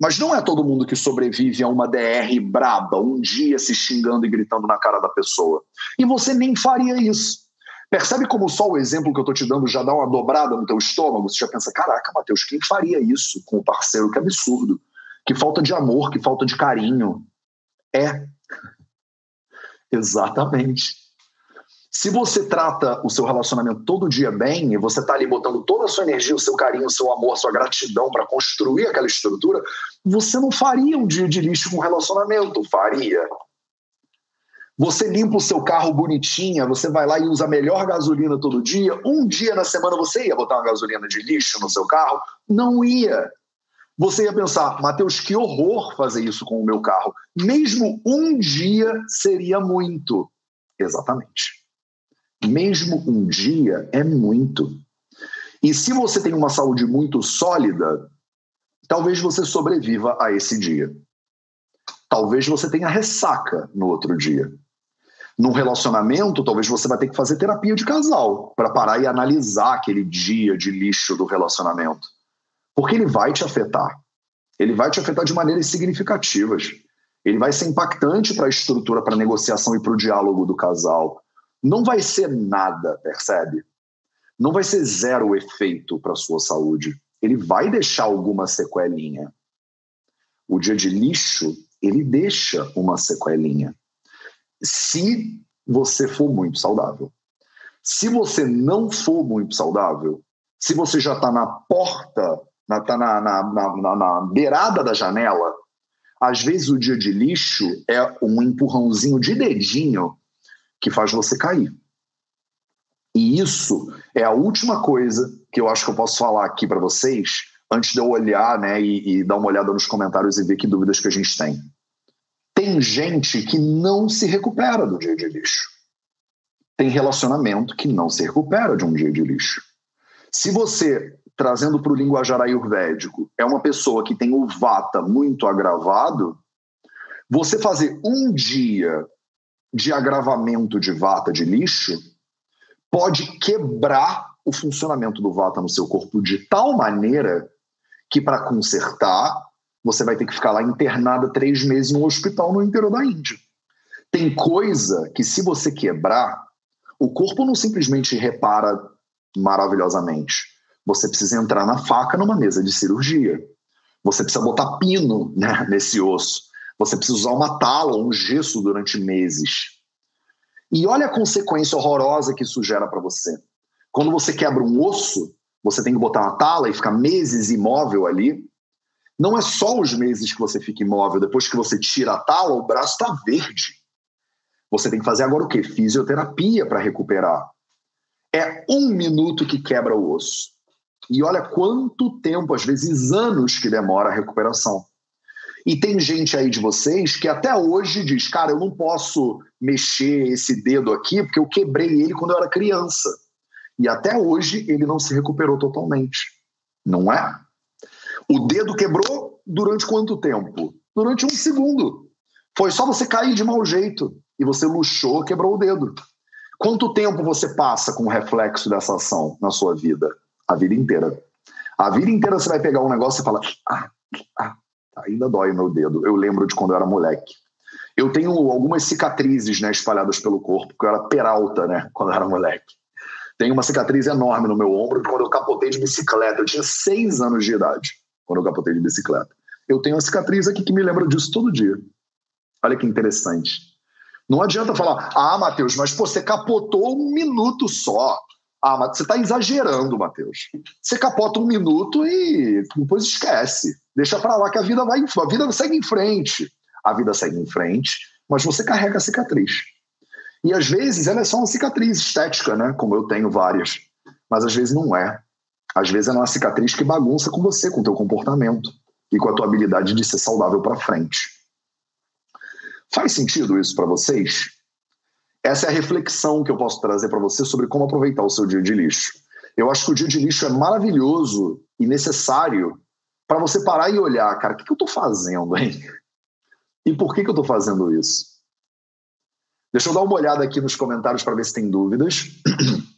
Mas não é todo mundo que sobrevive a uma DR braba, um dia se xingando e gritando na cara da pessoa. E você nem faria isso. Percebe como só o exemplo que eu estou te dando já dá uma dobrada no teu estômago? Você já pensa, caraca, Matheus, quem faria isso com o parceiro? Que absurdo. Que falta de amor, que falta de carinho. É. Exatamente. Se você trata o seu relacionamento todo dia bem, e você está ali botando toda a sua energia, o seu carinho, o seu amor, a sua gratidão para construir aquela estrutura, você não faria um dia de lixo com relacionamento, faria. Você limpa o seu carro bonitinha, você vai lá e usa a melhor gasolina todo dia. Um dia na semana você ia botar uma gasolina de lixo no seu carro? Não ia. Você ia pensar, Mateus, que horror fazer isso com o meu carro. Mesmo um dia seria muito. Exatamente mesmo um dia, é muito. E se você tem uma saúde muito sólida, talvez você sobreviva a esse dia. Talvez você tenha ressaca no outro dia. Num relacionamento, talvez você vai ter que fazer terapia de casal para parar e analisar aquele dia de lixo do relacionamento. Porque ele vai te afetar. Ele vai te afetar de maneiras significativas. Ele vai ser impactante para a estrutura, para a negociação e para o diálogo do casal não vai ser nada, percebe? Não vai ser zero efeito para a sua saúde. Ele vai deixar alguma sequelinha. O dia de lixo, ele deixa uma sequelinha. Se você for muito saudável. Se você não for muito saudável, se você já está na porta, está na, na, na, na, beirada da janela, às vezes o dia de lixo é um empurrãozinho de dedinho que faz você cair. E isso é a última coisa que eu acho que eu posso falar aqui para vocês antes de eu olhar né, e, e dar uma olhada nos comentários e ver que dúvidas que a gente tem. Tem gente que não se recupera do dia de lixo. Tem relacionamento que não se recupera de um dia de lixo. Se você, trazendo para o linguajar ayurvédico, é uma pessoa que tem o vata muito agravado, você fazer um dia de agravamento de vata de lixo pode quebrar o funcionamento do vata no seu corpo de tal maneira que para consertar você vai ter que ficar lá internada três meses em um hospital no interior da Índia. Tem coisa que se você quebrar, o corpo não simplesmente repara maravilhosamente. Você precisa entrar na faca numa mesa de cirurgia. Você precisa botar pino né, nesse osso. Você precisa usar uma tala, um gesso durante meses. E olha a consequência horrorosa que isso gera para você. Quando você quebra um osso, você tem que botar uma tala e ficar meses imóvel ali. Não é só os meses que você fica imóvel, depois que você tira a tala, o braço está verde. Você tem que fazer agora o quê? Fisioterapia para recuperar. É um minuto que quebra o osso. E olha quanto tempo, às vezes anos, que demora a recuperação. E tem gente aí de vocês que até hoje diz: cara, eu não posso mexer esse dedo aqui porque eu quebrei ele quando eu era criança. E até hoje ele não se recuperou totalmente. Não é? O dedo quebrou durante quanto tempo? Durante um segundo. Foi só você cair de mau jeito e você luxou, quebrou o dedo. Quanto tempo você passa com o reflexo dessa ação na sua vida? A vida inteira. A vida inteira você vai pegar um negócio e falar: ah, ah, ainda dói meu dedo. Eu lembro de quando eu era moleque. Eu tenho algumas cicatrizes né, espalhadas pelo corpo, porque eu era peralta né, quando eu era moleque. Tenho uma cicatriz enorme no meu ombro quando eu capotei de bicicleta. Eu tinha seis anos de idade quando eu capotei de bicicleta. Eu tenho uma cicatriz aqui que me lembra disso todo dia. Olha que interessante. Não adianta falar, ah, Matheus, mas pô, você capotou um minuto só. Ah, mas você está exagerando, Matheus. Você capota um minuto e depois esquece. Deixa para lá que a vida vai, a vida segue em frente. A vida segue em frente, mas você carrega a cicatriz. E às vezes ela é só uma cicatriz estética, né? Como eu tenho várias. Mas às vezes não é. Às vezes é uma cicatriz que bagunça com você, com o teu comportamento e com a tua habilidade de ser saudável para frente. Faz sentido isso para vocês? Essa é a reflexão que eu posso trazer para você sobre como aproveitar o seu dia de lixo. Eu acho que o dia de lixo é maravilhoso e necessário para você parar e olhar, cara, o que, que eu estou fazendo, hein? E por que, que eu estou fazendo isso? Deixa eu dar uma olhada aqui nos comentários para ver se tem dúvidas.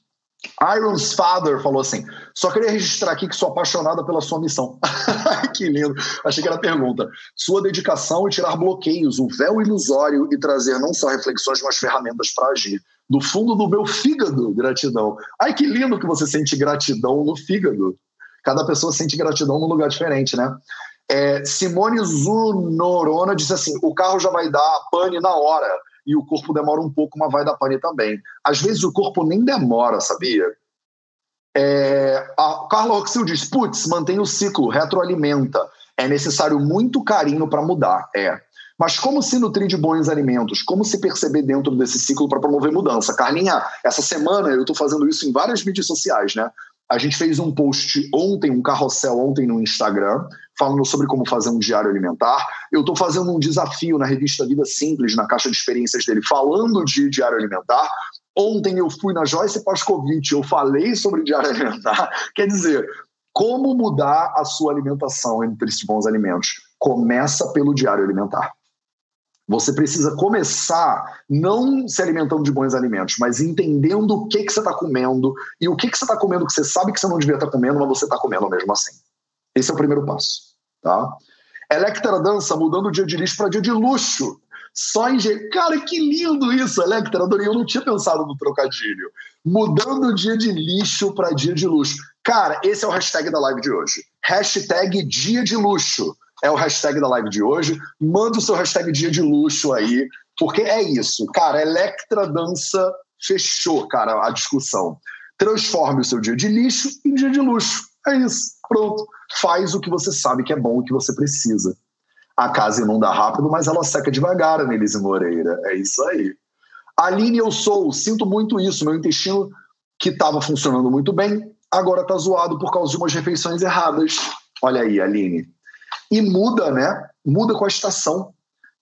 Iron's Father falou assim: só queria registrar aqui que sou apaixonada pela sua missão. que lindo. Achei que era pergunta. Sua dedicação e tirar bloqueios, o véu ilusório e trazer não só reflexões, mas ferramentas para agir. Do fundo do meu fígado, gratidão. Ai, que lindo que você sente gratidão no fígado. Cada pessoa sente gratidão num lugar diferente, né? É, Simone Zunorona disse assim: o carro já vai dar pane na hora e o corpo demora um pouco, mas vai dar pane também. Às vezes o corpo nem demora, sabia? É, a Carla Roxil diz: putz, mantém o ciclo, retroalimenta. É necessário muito carinho para mudar. É. Mas como se nutrir de bons alimentos? Como se perceber dentro desse ciclo para promover mudança? Carlinha, essa semana eu estou fazendo isso em várias mídias sociais, né? A gente fez um post ontem, um carrossel ontem no Instagram, falando sobre como fazer um diário alimentar. Eu estou fazendo um desafio na revista Vida Simples, na caixa de experiências dele, falando de diário alimentar. Ontem eu fui na Joyce Pascovitch, eu falei sobre diário alimentar. Quer dizer, como mudar a sua alimentação entre esses bons alimentos? Começa pelo diário alimentar. Você precisa começar não se alimentando de bons alimentos, mas entendendo o que, que você está comendo e o que, que você está comendo que você sabe que você não devia estar tá comendo, mas você está comendo mesmo assim. Esse é o primeiro passo. Tá? Electra dança mudando o dia de lixo para dia de luxo. Só em. Cara, que lindo isso, Electra. Adorei. Eu não tinha pensado no trocadilho. Mudando o dia de lixo para dia de luxo. Cara, esse é o hashtag da live de hoje. Hashtag dia de luxo é o hashtag da live de hoje. Manda o seu hashtag dia de luxo aí, porque é isso. Cara, Electra Dança fechou, cara, a discussão. Transforme o seu dia de lixo em dia de luxo. É isso. Pronto. Faz o que você sabe que é bom, o que você precisa. A casa inunda rápido, mas ela seca devagar, Anelise Moreira. É isso aí. Aline, eu sou. Sinto muito isso. Meu intestino, que estava funcionando muito bem, agora está zoado por causa de umas refeições erradas. Olha aí, Aline. E muda, né? Muda com a estação.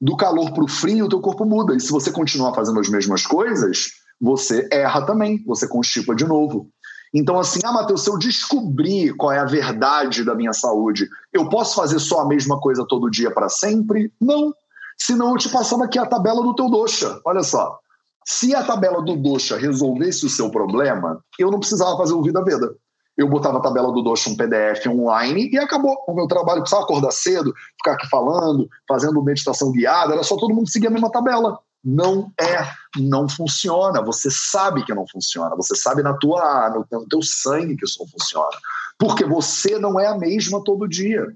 Do calor para o frio, o teu corpo muda. E se você continuar fazendo as mesmas coisas, você erra também, você constipa de novo. Então, assim, ah, Matheus, se eu descobrir qual é a verdade da minha saúde, eu posso fazer só a mesma coisa todo dia para sempre? Não. Senão eu te passava aqui a tabela do teu doxa. Olha só. Se a tabela do doxa resolvesse o seu problema, eu não precisava fazer o Vida Veda eu botava a tabela do Doxa um PDF online e acabou o meu trabalho. Precisava acordar cedo, ficar aqui falando, fazendo meditação guiada, era só todo mundo seguir a mesma tabela. Não é, não funciona. Você sabe que não funciona. Você sabe na tua, no teu sangue que isso não funciona. Porque você não é a mesma todo dia.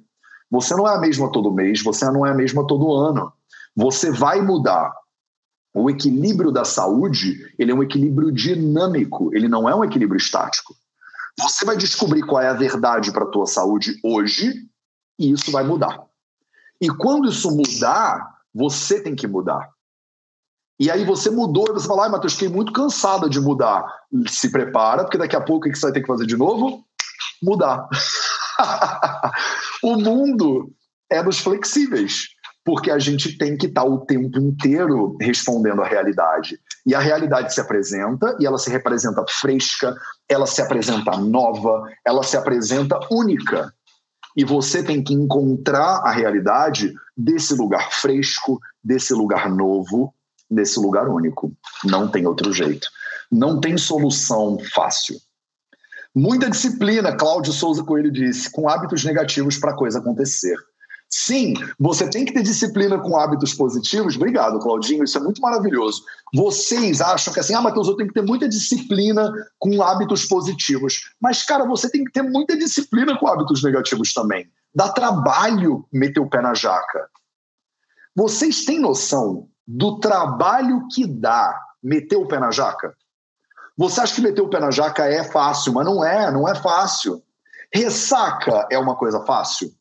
Você não é a mesma todo mês, você não é a mesma todo ano. Você vai mudar. O equilíbrio da saúde, ele é um equilíbrio dinâmico, ele não é um equilíbrio estático. Você vai descobrir qual é a verdade para a tua saúde hoje e isso vai mudar. E quando isso mudar, você tem que mudar. E aí você mudou e você fala, ai, Matheus, fiquei muito cansada de mudar. Se prepara, porque daqui a pouco o que você vai ter que fazer de novo? Mudar. o mundo é dos flexíveis, porque a gente tem que estar o tempo inteiro respondendo à realidade. E a realidade se apresenta e ela se representa fresca, ela se apresenta nova, ela se apresenta única. E você tem que encontrar a realidade desse lugar fresco, desse lugar novo, desse lugar único. Não tem outro jeito. Não tem solução fácil. Muita disciplina, Cláudio Souza Coelho disse, com hábitos negativos para a coisa acontecer. Sim, você tem que ter disciplina com hábitos positivos. Obrigado, Claudinho, isso é muito maravilhoso. Vocês acham que assim, ah, Matheus, eu tenho que ter muita disciplina com hábitos positivos. Mas, cara, você tem que ter muita disciplina com hábitos negativos também. Dá trabalho meter o pé na jaca. Vocês têm noção do trabalho que dá meter o pé na jaca? Você acha que meter o pé na jaca é fácil, mas não é, não é fácil. Ressaca é uma coisa fácil?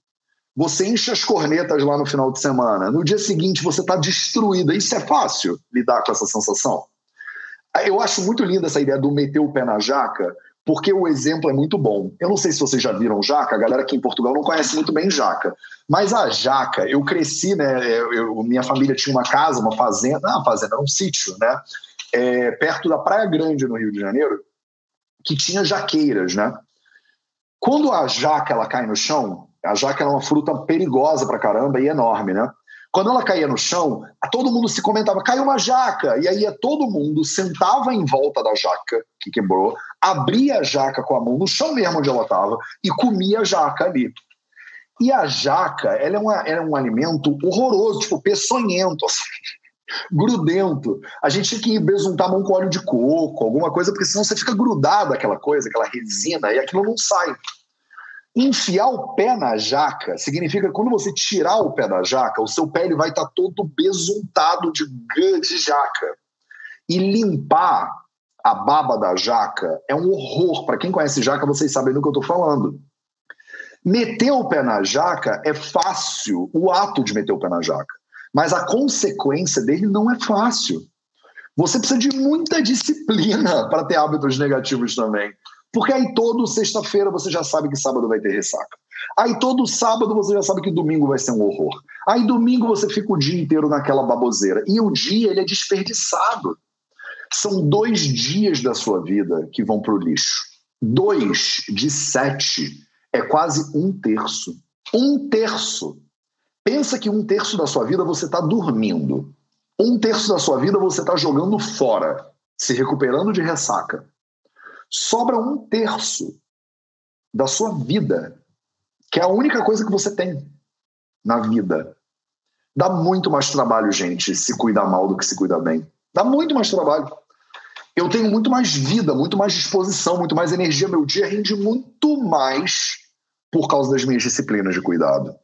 Você enche as cornetas lá no final de semana. No dia seguinte você está destruída. Isso é fácil lidar com essa sensação? Eu acho muito linda essa ideia do meter o pé na jaca, porque o exemplo é muito bom. Eu não sei se vocês já viram jaca, a galera aqui em Portugal não conhece muito bem jaca. Mas a jaca, eu cresci, né? Eu, minha família tinha uma casa, uma fazenda, não, uma fazenda, um sítio, né? É, perto da Praia Grande, no Rio de Janeiro, que tinha jaqueiras, né? Quando a jaca ela cai no chão, a jaca era uma fruta perigosa pra caramba e enorme, né? Quando ela caía no chão, todo mundo se comentava: caiu uma jaca. E aí todo mundo sentava em volta da jaca que quebrou, abria a jaca com a mão no chão mesmo onde ela estava e comia a jaca ali. E a jaca, ela é, uma, ela é um alimento horroroso, tipo peçonhento, assim, grudento. A gente tinha que besuntar a mão com óleo de coco, alguma coisa, porque senão você fica grudado aquela coisa, aquela resina, e aquilo não sai. Enfiar o pé na jaca significa que quando você tirar o pé da jaca, o seu pé ele vai estar tá todo besuntado de, de jaca. E limpar a baba da jaca é um horror. Para quem conhece jaca, vocês sabem do que eu estou falando. Meter o pé na jaca é fácil, o ato de meter o pé na jaca. Mas a consequência dele não é fácil. Você precisa de muita disciplina para ter hábitos negativos também. Porque aí todo sexta-feira você já sabe que sábado vai ter ressaca. Aí todo sábado você já sabe que domingo vai ser um horror. Aí domingo você fica o dia inteiro naquela baboseira. E o dia ele é desperdiçado. São dois dias da sua vida que vão para o lixo. Dois de sete é quase um terço. Um terço. Pensa que um terço da sua vida você está dormindo. Um terço da sua vida você está jogando fora, se recuperando de ressaca sobra um terço da sua vida, que é a única coisa que você tem na vida. Dá muito mais trabalho, gente, se cuidar mal do que se cuidar bem. Dá muito mais trabalho. Eu tenho muito mais vida, muito mais disposição, muito mais energia. Meu dia rende muito mais por causa das minhas disciplinas de cuidado.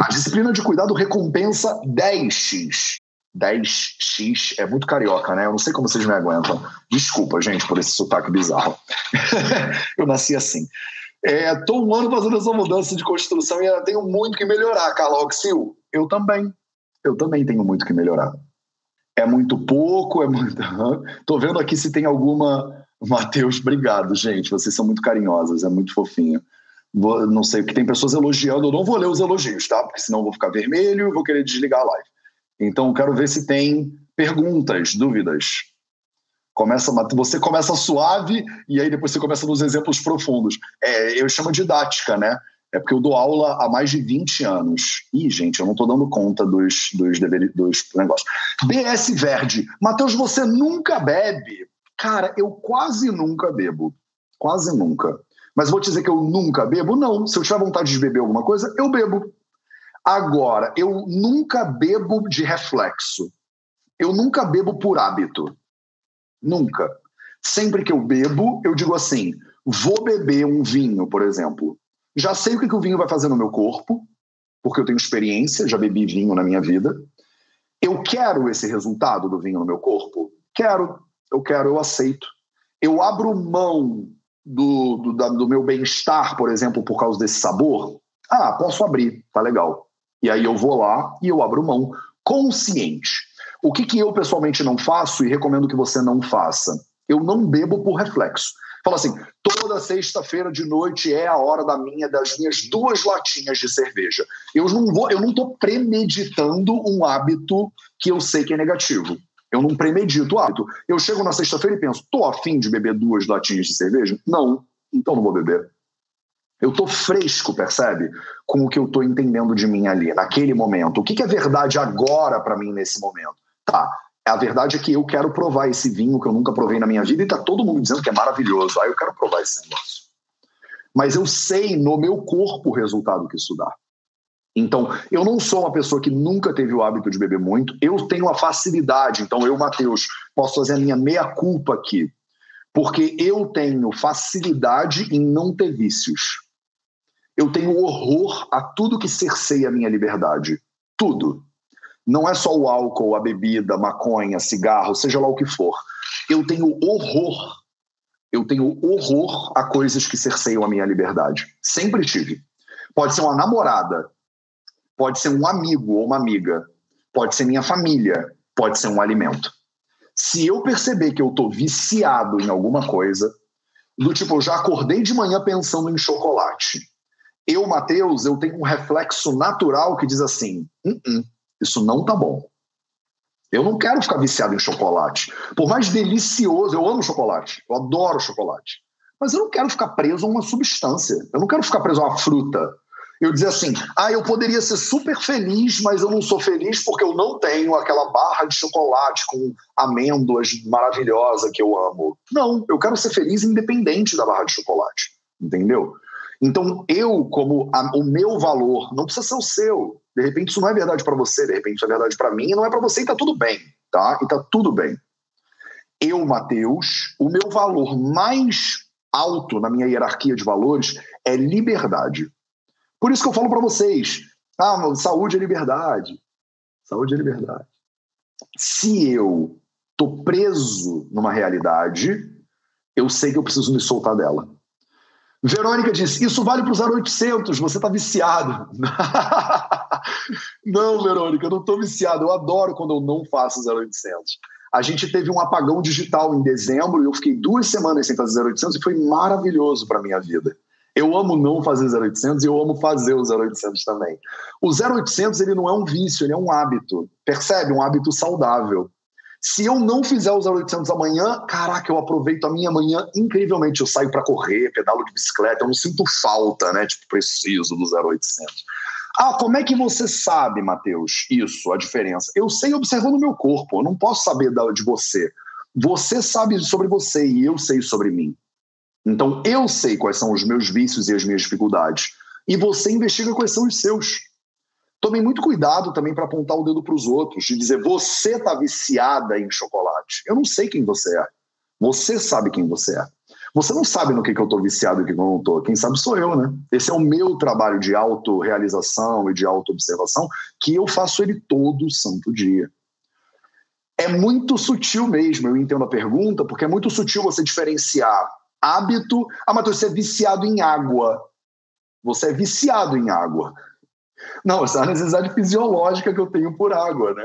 A disciplina de cuidado recompensa 10x 10x é muito carioca, né? Eu não sei como vocês me aguentam. Desculpa, gente, por esse sotaque bizarro. eu nasci assim. Estou é, um ano fazendo essa mudança de construção e tenho muito que melhorar, Carla Roxil. Eu também. Eu também tenho muito que melhorar. É muito pouco, é muito. Estou vendo aqui se tem alguma. Matheus, obrigado, gente. Vocês são muito carinhosas, é muito fofinho. Vou, não sei, porque tem pessoas elogiando. Eu não vou ler os elogios, tá? Porque senão eu vou ficar vermelho e vou querer desligar a live. Então, quero ver se tem perguntas, dúvidas. Começa, você começa suave e aí depois você começa nos exemplos profundos. É, eu chamo didática, né? É porque eu dou aula há mais de 20 anos. Ih, gente, eu não estou dando conta dos, dos, dos negócios. BS Verde. Matheus, você nunca bebe? Cara, eu quase nunca bebo. Quase nunca. Mas vou te dizer que eu nunca bebo? Não. Se eu tiver vontade de beber alguma coisa, eu bebo. Agora, eu nunca bebo de reflexo. Eu nunca bebo por hábito. Nunca. Sempre que eu bebo, eu digo assim: vou beber um vinho, por exemplo. Já sei o que, que o vinho vai fazer no meu corpo, porque eu tenho experiência, já bebi vinho na minha vida. Eu quero esse resultado do vinho no meu corpo? Quero. Eu quero, eu aceito. Eu abro mão do, do, do meu bem-estar, por exemplo, por causa desse sabor? Ah, posso abrir, tá legal. E aí eu vou lá e eu abro mão consciente. O que, que eu pessoalmente não faço e recomendo que você não faça? Eu não bebo por reflexo. Fala assim, toda sexta-feira de noite é a hora da minha das minhas duas latinhas de cerveja. Eu não vou, eu não estou premeditando um hábito que eu sei que é negativo. Eu não premedito o hábito. Eu chego na sexta-feira e penso, tô afim de beber duas latinhas de cerveja? Não, então não vou beber. Eu tô fresco, percebe? Com o que eu tô entendendo de mim ali, naquele momento. O que, que é verdade agora para mim nesse momento? Tá, a verdade é que eu quero provar esse vinho que eu nunca provei na minha vida e tá todo mundo dizendo que é maravilhoso. Aí eu quero provar esse negócio. Mas eu sei no meu corpo o resultado que isso dá. Então, eu não sou uma pessoa que nunca teve o hábito de beber muito, eu tenho a facilidade. Então, eu, Matheus, posso fazer a minha meia-culpa aqui, porque eu tenho facilidade em não ter vícios. Eu tenho horror a tudo que cerceia a minha liberdade. Tudo. Não é só o álcool, a bebida, maconha, cigarro, seja lá o que for. Eu tenho horror. Eu tenho horror a coisas que cerceiam a minha liberdade. Sempre tive. Pode ser uma namorada, Pode ser um amigo ou uma amiga, pode ser minha família, pode ser um alimento. Se eu perceber que eu estou viciado em alguma coisa, do tipo, eu já acordei de manhã pensando em chocolate. Eu, Matheus, eu tenho um reflexo natural que diz assim: uh -uh, isso não tá bom. Eu não quero ficar viciado em chocolate. Por mais delicioso, eu amo chocolate, eu adoro chocolate. Mas eu não quero ficar preso a uma substância. Eu não quero ficar preso a uma fruta eu dizer assim: ah, eu poderia ser super feliz, mas eu não sou feliz porque eu não tenho aquela barra de chocolate com amêndoas maravilhosa que eu amo. Não, eu quero ser feliz independente da barra de chocolate, entendeu? Então, eu, como a, o meu valor, não precisa ser o seu. De repente, isso não é verdade para você, de repente, isso é verdade para mim, e não é para você, e tá tudo bem, tá? E tá tudo bem. Eu, Mateus, o meu valor mais alto na minha hierarquia de valores é liberdade. Por isso que eu falo para vocês: ah, saúde é liberdade. Saúde é liberdade. Se eu tô preso numa realidade, eu sei que eu preciso me soltar dela. Verônica disse: Isso vale para os 0800, você está viciado. não, Verônica, eu não estou viciado. Eu adoro quando eu não faço 0800. A gente teve um apagão digital em dezembro e eu fiquei duas semanas sem fazer 0800 e foi maravilhoso para minha vida. Eu amo não fazer 0800 e eu amo fazer o 0800 também. O 0800 ele não é um vício, ele é um hábito. Percebe? Um hábito saudável. Se eu não fizer o 0800 amanhã, caraca, eu aproveito a minha manhã incrivelmente. Eu saio para correr, pedalo de bicicleta, eu não sinto falta, né? Tipo, preciso do 0800. Ah, como é que você sabe, Matheus, isso, a diferença? Eu sei observando o meu corpo, eu não posso saber de você. Você sabe sobre você e eu sei sobre mim. Então eu sei quais são os meus vícios e as minhas dificuldades. E você investiga quais são os seus. Tome muito cuidado também para apontar o dedo para os outros, de dizer você está viciada em chocolate. Eu não sei quem você é. Você sabe quem você é. Você não sabe no que, que eu estou viciado e no que eu não estou. Quem sabe sou eu, né? Esse é o meu trabalho de autorrealização e de auto-observação, que eu faço ele todo santo dia. É muito sutil mesmo, eu entendo a pergunta, porque é muito sutil você diferenciar hábito. Ah, Matheus, você é viciado em água. Você é viciado em água. Não, essa é a necessidade fisiológica que eu tenho por água, né?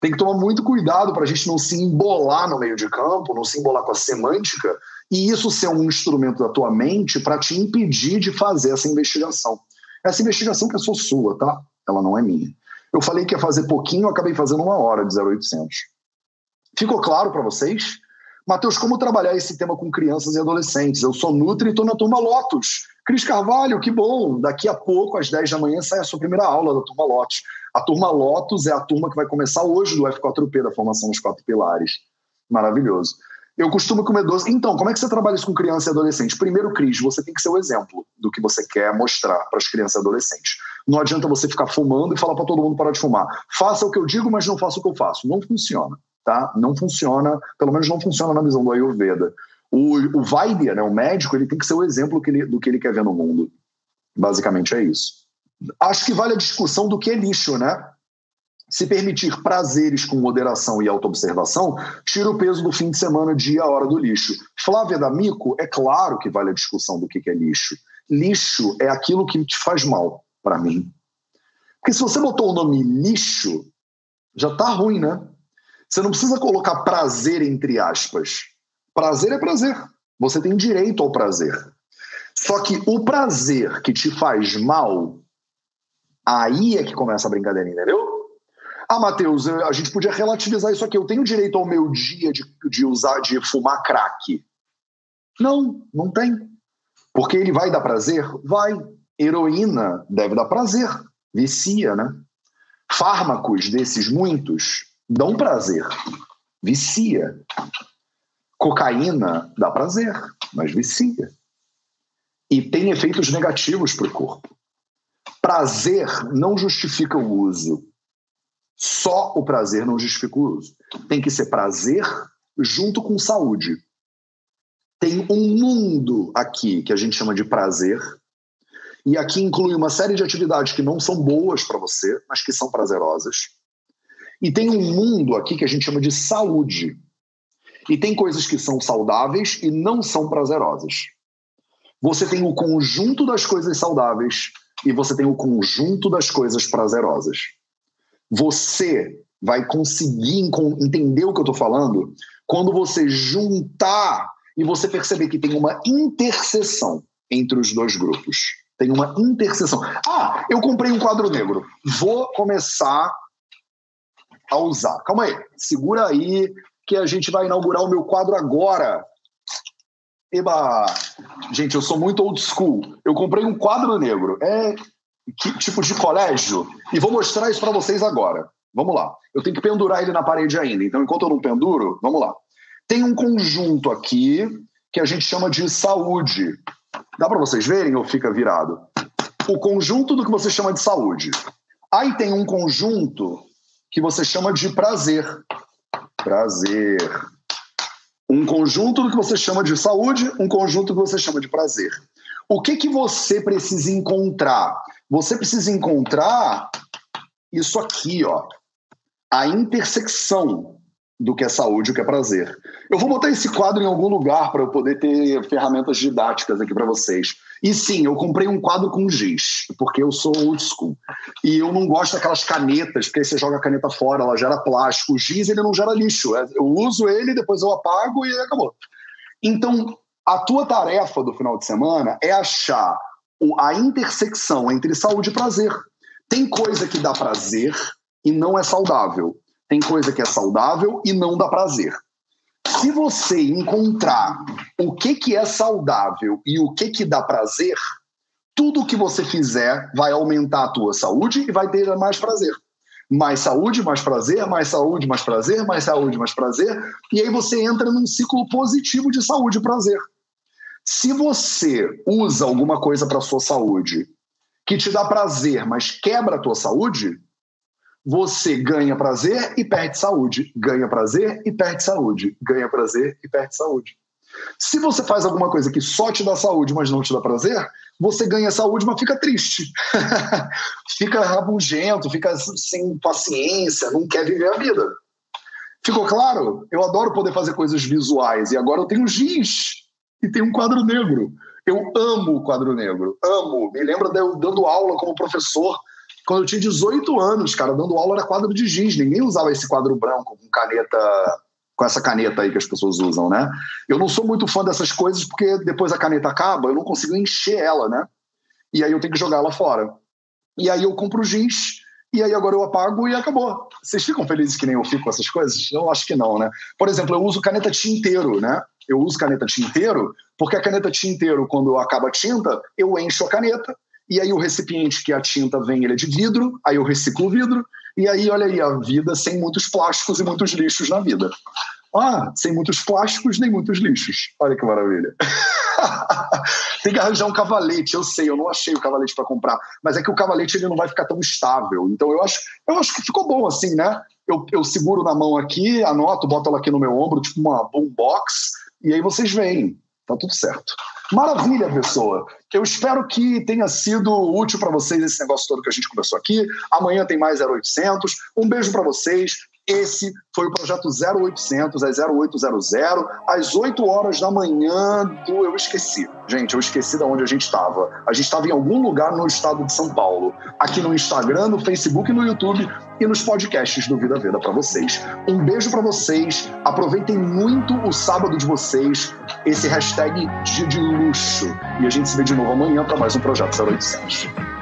Tem que tomar muito cuidado para a gente não se embolar no meio de campo, não se embolar com a semântica, e isso ser um instrumento da tua mente para te impedir de fazer essa investigação. Essa investigação que é só sua, tá? Ela não é minha. Eu falei que ia fazer pouquinho, acabei fazendo uma hora de 0800. Ficou claro para vocês? Matheus, como trabalhar esse tema com crianças e adolescentes? Eu sou Nutri e estou na turma Lotus. Cris Carvalho, que bom! Daqui a pouco, às 10 da manhã, sai a sua primeira aula da turma Lotus. A turma Lotus é a turma que vai começar hoje do F4P, da formação dos quatro pilares. Maravilhoso. Eu costumo comer doce. Então, como é que você trabalha isso com criança e adolescente? Primeiro, Cris, você tem que ser o exemplo do que você quer mostrar para as crianças e adolescentes. Não adianta você ficar fumando e falar para todo mundo parar de fumar. Faça o que eu digo, mas não faça o que eu faço. Não funciona tá? Não funciona, pelo menos não funciona na visão do Ayurveda. O, o Vaidya, né, o médico, ele tem que ser o exemplo que ele, do que ele quer ver no mundo. Basicamente é isso. Acho que vale a discussão do que é lixo, né? Se permitir prazeres com moderação e autoobservação, tira o peso do fim de semana, dia, a hora do lixo. Flávia D'Amico, é claro que vale a discussão do que é lixo. Lixo é aquilo que te faz mal, para mim. Porque se você botou o nome lixo, já tá ruim, né? Você não precisa colocar prazer entre aspas. Prazer é prazer. Você tem direito ao prazer. Só que o prazer que te faz mal, aí é que começa a brincadeira, entendeu? Ah, Matheus, a gente podia relativizar isso aqui. Eu tenho direito ao meu dia de, de usar, de fumar crack. Não, não tem. Porque ele vai dar prazer? Vai. Heroína deve dar prazer. Vicia, né? Fármacos desses muitos dão prazer. Vicia. Cocaína dá prazer, mas vicia. E tem efeitos negativos para o corpo. Prazer não justifica o uso. Só o prazer não justifica o uso. Tem que ser prazer junto com saúde. Tem um mundo aqui que a gente chama de prazer, e aqui inclui uma série de atividades que não são boas para você, mas que são prazerosas. E tem um mundo aqui que a gente chama de saúde. E tem coisas que são saudáveis e não são prazerosas. Você tem o conjunto das coisas saudáveis e você tem o conjunto das coisas prazerosas. Você vai conseguir entender o que eu estou falando quando você juntar e você perceber que tem uma interseção entre os dois grupos. Tem uma interseção. Ah, eu comprei um quadro negro. Vou começar a usar. Calma aí, segura aí que a gente vai inaugurar o meu quadro agora. Eba! Gente, eu sou muito old school. Eu comprei um quadro negro. É que tipo de colégio? E vou mostrar isso para vocês agora. Vamos lá. Eu tenho que pendurar ele na parede ainda. Então, enquanto eu não penduro, vamos lá. Tem um conjunto aqui que a gente chama de saúde. Dá para vocês verem ou fica virado? O conjunto do que você chama de saúde. Aí tem um conjunto que você chama de prazer. Prazer. Um conjunto do que você chama de saúde, um conjunto que você chama de prazer. O que que você precisa encontrar? Você precisa encontrar isso aqui, ó. A intersecção do que é saúde e o que é prazer. Eu vou botar esse quadro em algum lugar para eu poder ter ferramentas didáticas aqui para vocês. E sim, eu comprei um quadro com giz, porque eu sou old school. E eu não gosto daquelas canetas, porque aí você joga a caneta fora, ela gera plástico. O giz, ele não gera lixo. É, eu uso ele, depois eu apago e acabou. Então, a tua tarefa do final de semana é achar a intersecção entre saúde e prazer. Tem coisa que dá prazer e não é saudável. Tem coisa que é saudável e não dá prazer. Se você encontrar o que, que é saudável e o que, que dá prazer, tudo que você fizer vai aumentar a tua saúde e vai ter mais prazer. Mais saúde, mais prazer, mais saúde, mais prazer, mais saúde, mais prazer. E aí você entra num ciclo positivo de saúde e prazer. Se você usa alguma coisa para sua saúde que te dá prazer, mas quebra a tua saúde, você ganha prazer e perde saúde, ganha prazer e perde saúde, ganha prazer e perde saúde. Se você faz alguma coisa que só te dá saúde, mas não te dá prazer, você ganha saúde, mas fica triste. fica rabugento, fica sem paciência, não quer viver a vida. Ficou claro? Eu adoro poder fazer coisas visuais e agora eu tenho giz e tenho um quadro negro. Eu amo o quadro negro, amo. Me lembra de eu dando aula como professor quando eu tinha 18 anos, cara, dando aula era quadro de giz. Ninguém usava esse quadro branco com caneta, com essa caneta aí que as pessoas usam, né? Eu não sou muito fã dessas coisas porque depois a caneta acaba, eu não consigo encher ela, né? E aí eu tenho que jogar ela fora. E aí eu compro giz e aí agora eu apago e acabou. Vocês ficam felizes que nem eu fico com essas coisas? Eu acho que não, né? Por exemplo, eu uso caneta tinteiro, né? Eu uso caneta tinteiro porque a caneta tinteiro, quando acaba a tinta, eu encho a caneta e aí o recipiente que a tinta vem, ele é de vidro, aí eu reciclo o vidro, e aí, olha aí, a vida sem muitos plásticos e muitos lixos na vida. Ah, sem muitos plásticos nem muitos lixos. Olha que maravilha. Tem que arranjar um cavalete, eu sei, eu não achei o cavalete para comprar, mas é que o cavalete ele não vai ficar tão estável. Então eu acho, eu acho que ficou bom assim, né? Eu, eu seguro na mão aqui, anoto, boto ela aqui no meu ombro, tipo uma boombox, e aí vocês veem. Tá tudo certo. Maravilha, pessoa. Eu espero que tenha sido útil para vocês esse negócio todo que a gente conversou aqui. Amanhã tem mais 0800. Um beijo para vocês. Esse foi o projeto 0800, às 0800, às 8 horas da manhã do. Eu esqueci. Gente, eu esqueci de onde a gente estava. A gente estava em algum lugar no estado de São Paulo. Aqui no Instagram, no Facebook, no YouTube e nos podcasts do Vida Veda para vocês. Um beijo para vocês. Aproveitem muito o sábado de vocês. Esse hashtag dia de luxo. E a gente se vê de novo amanhã para mais um Projeto 0800.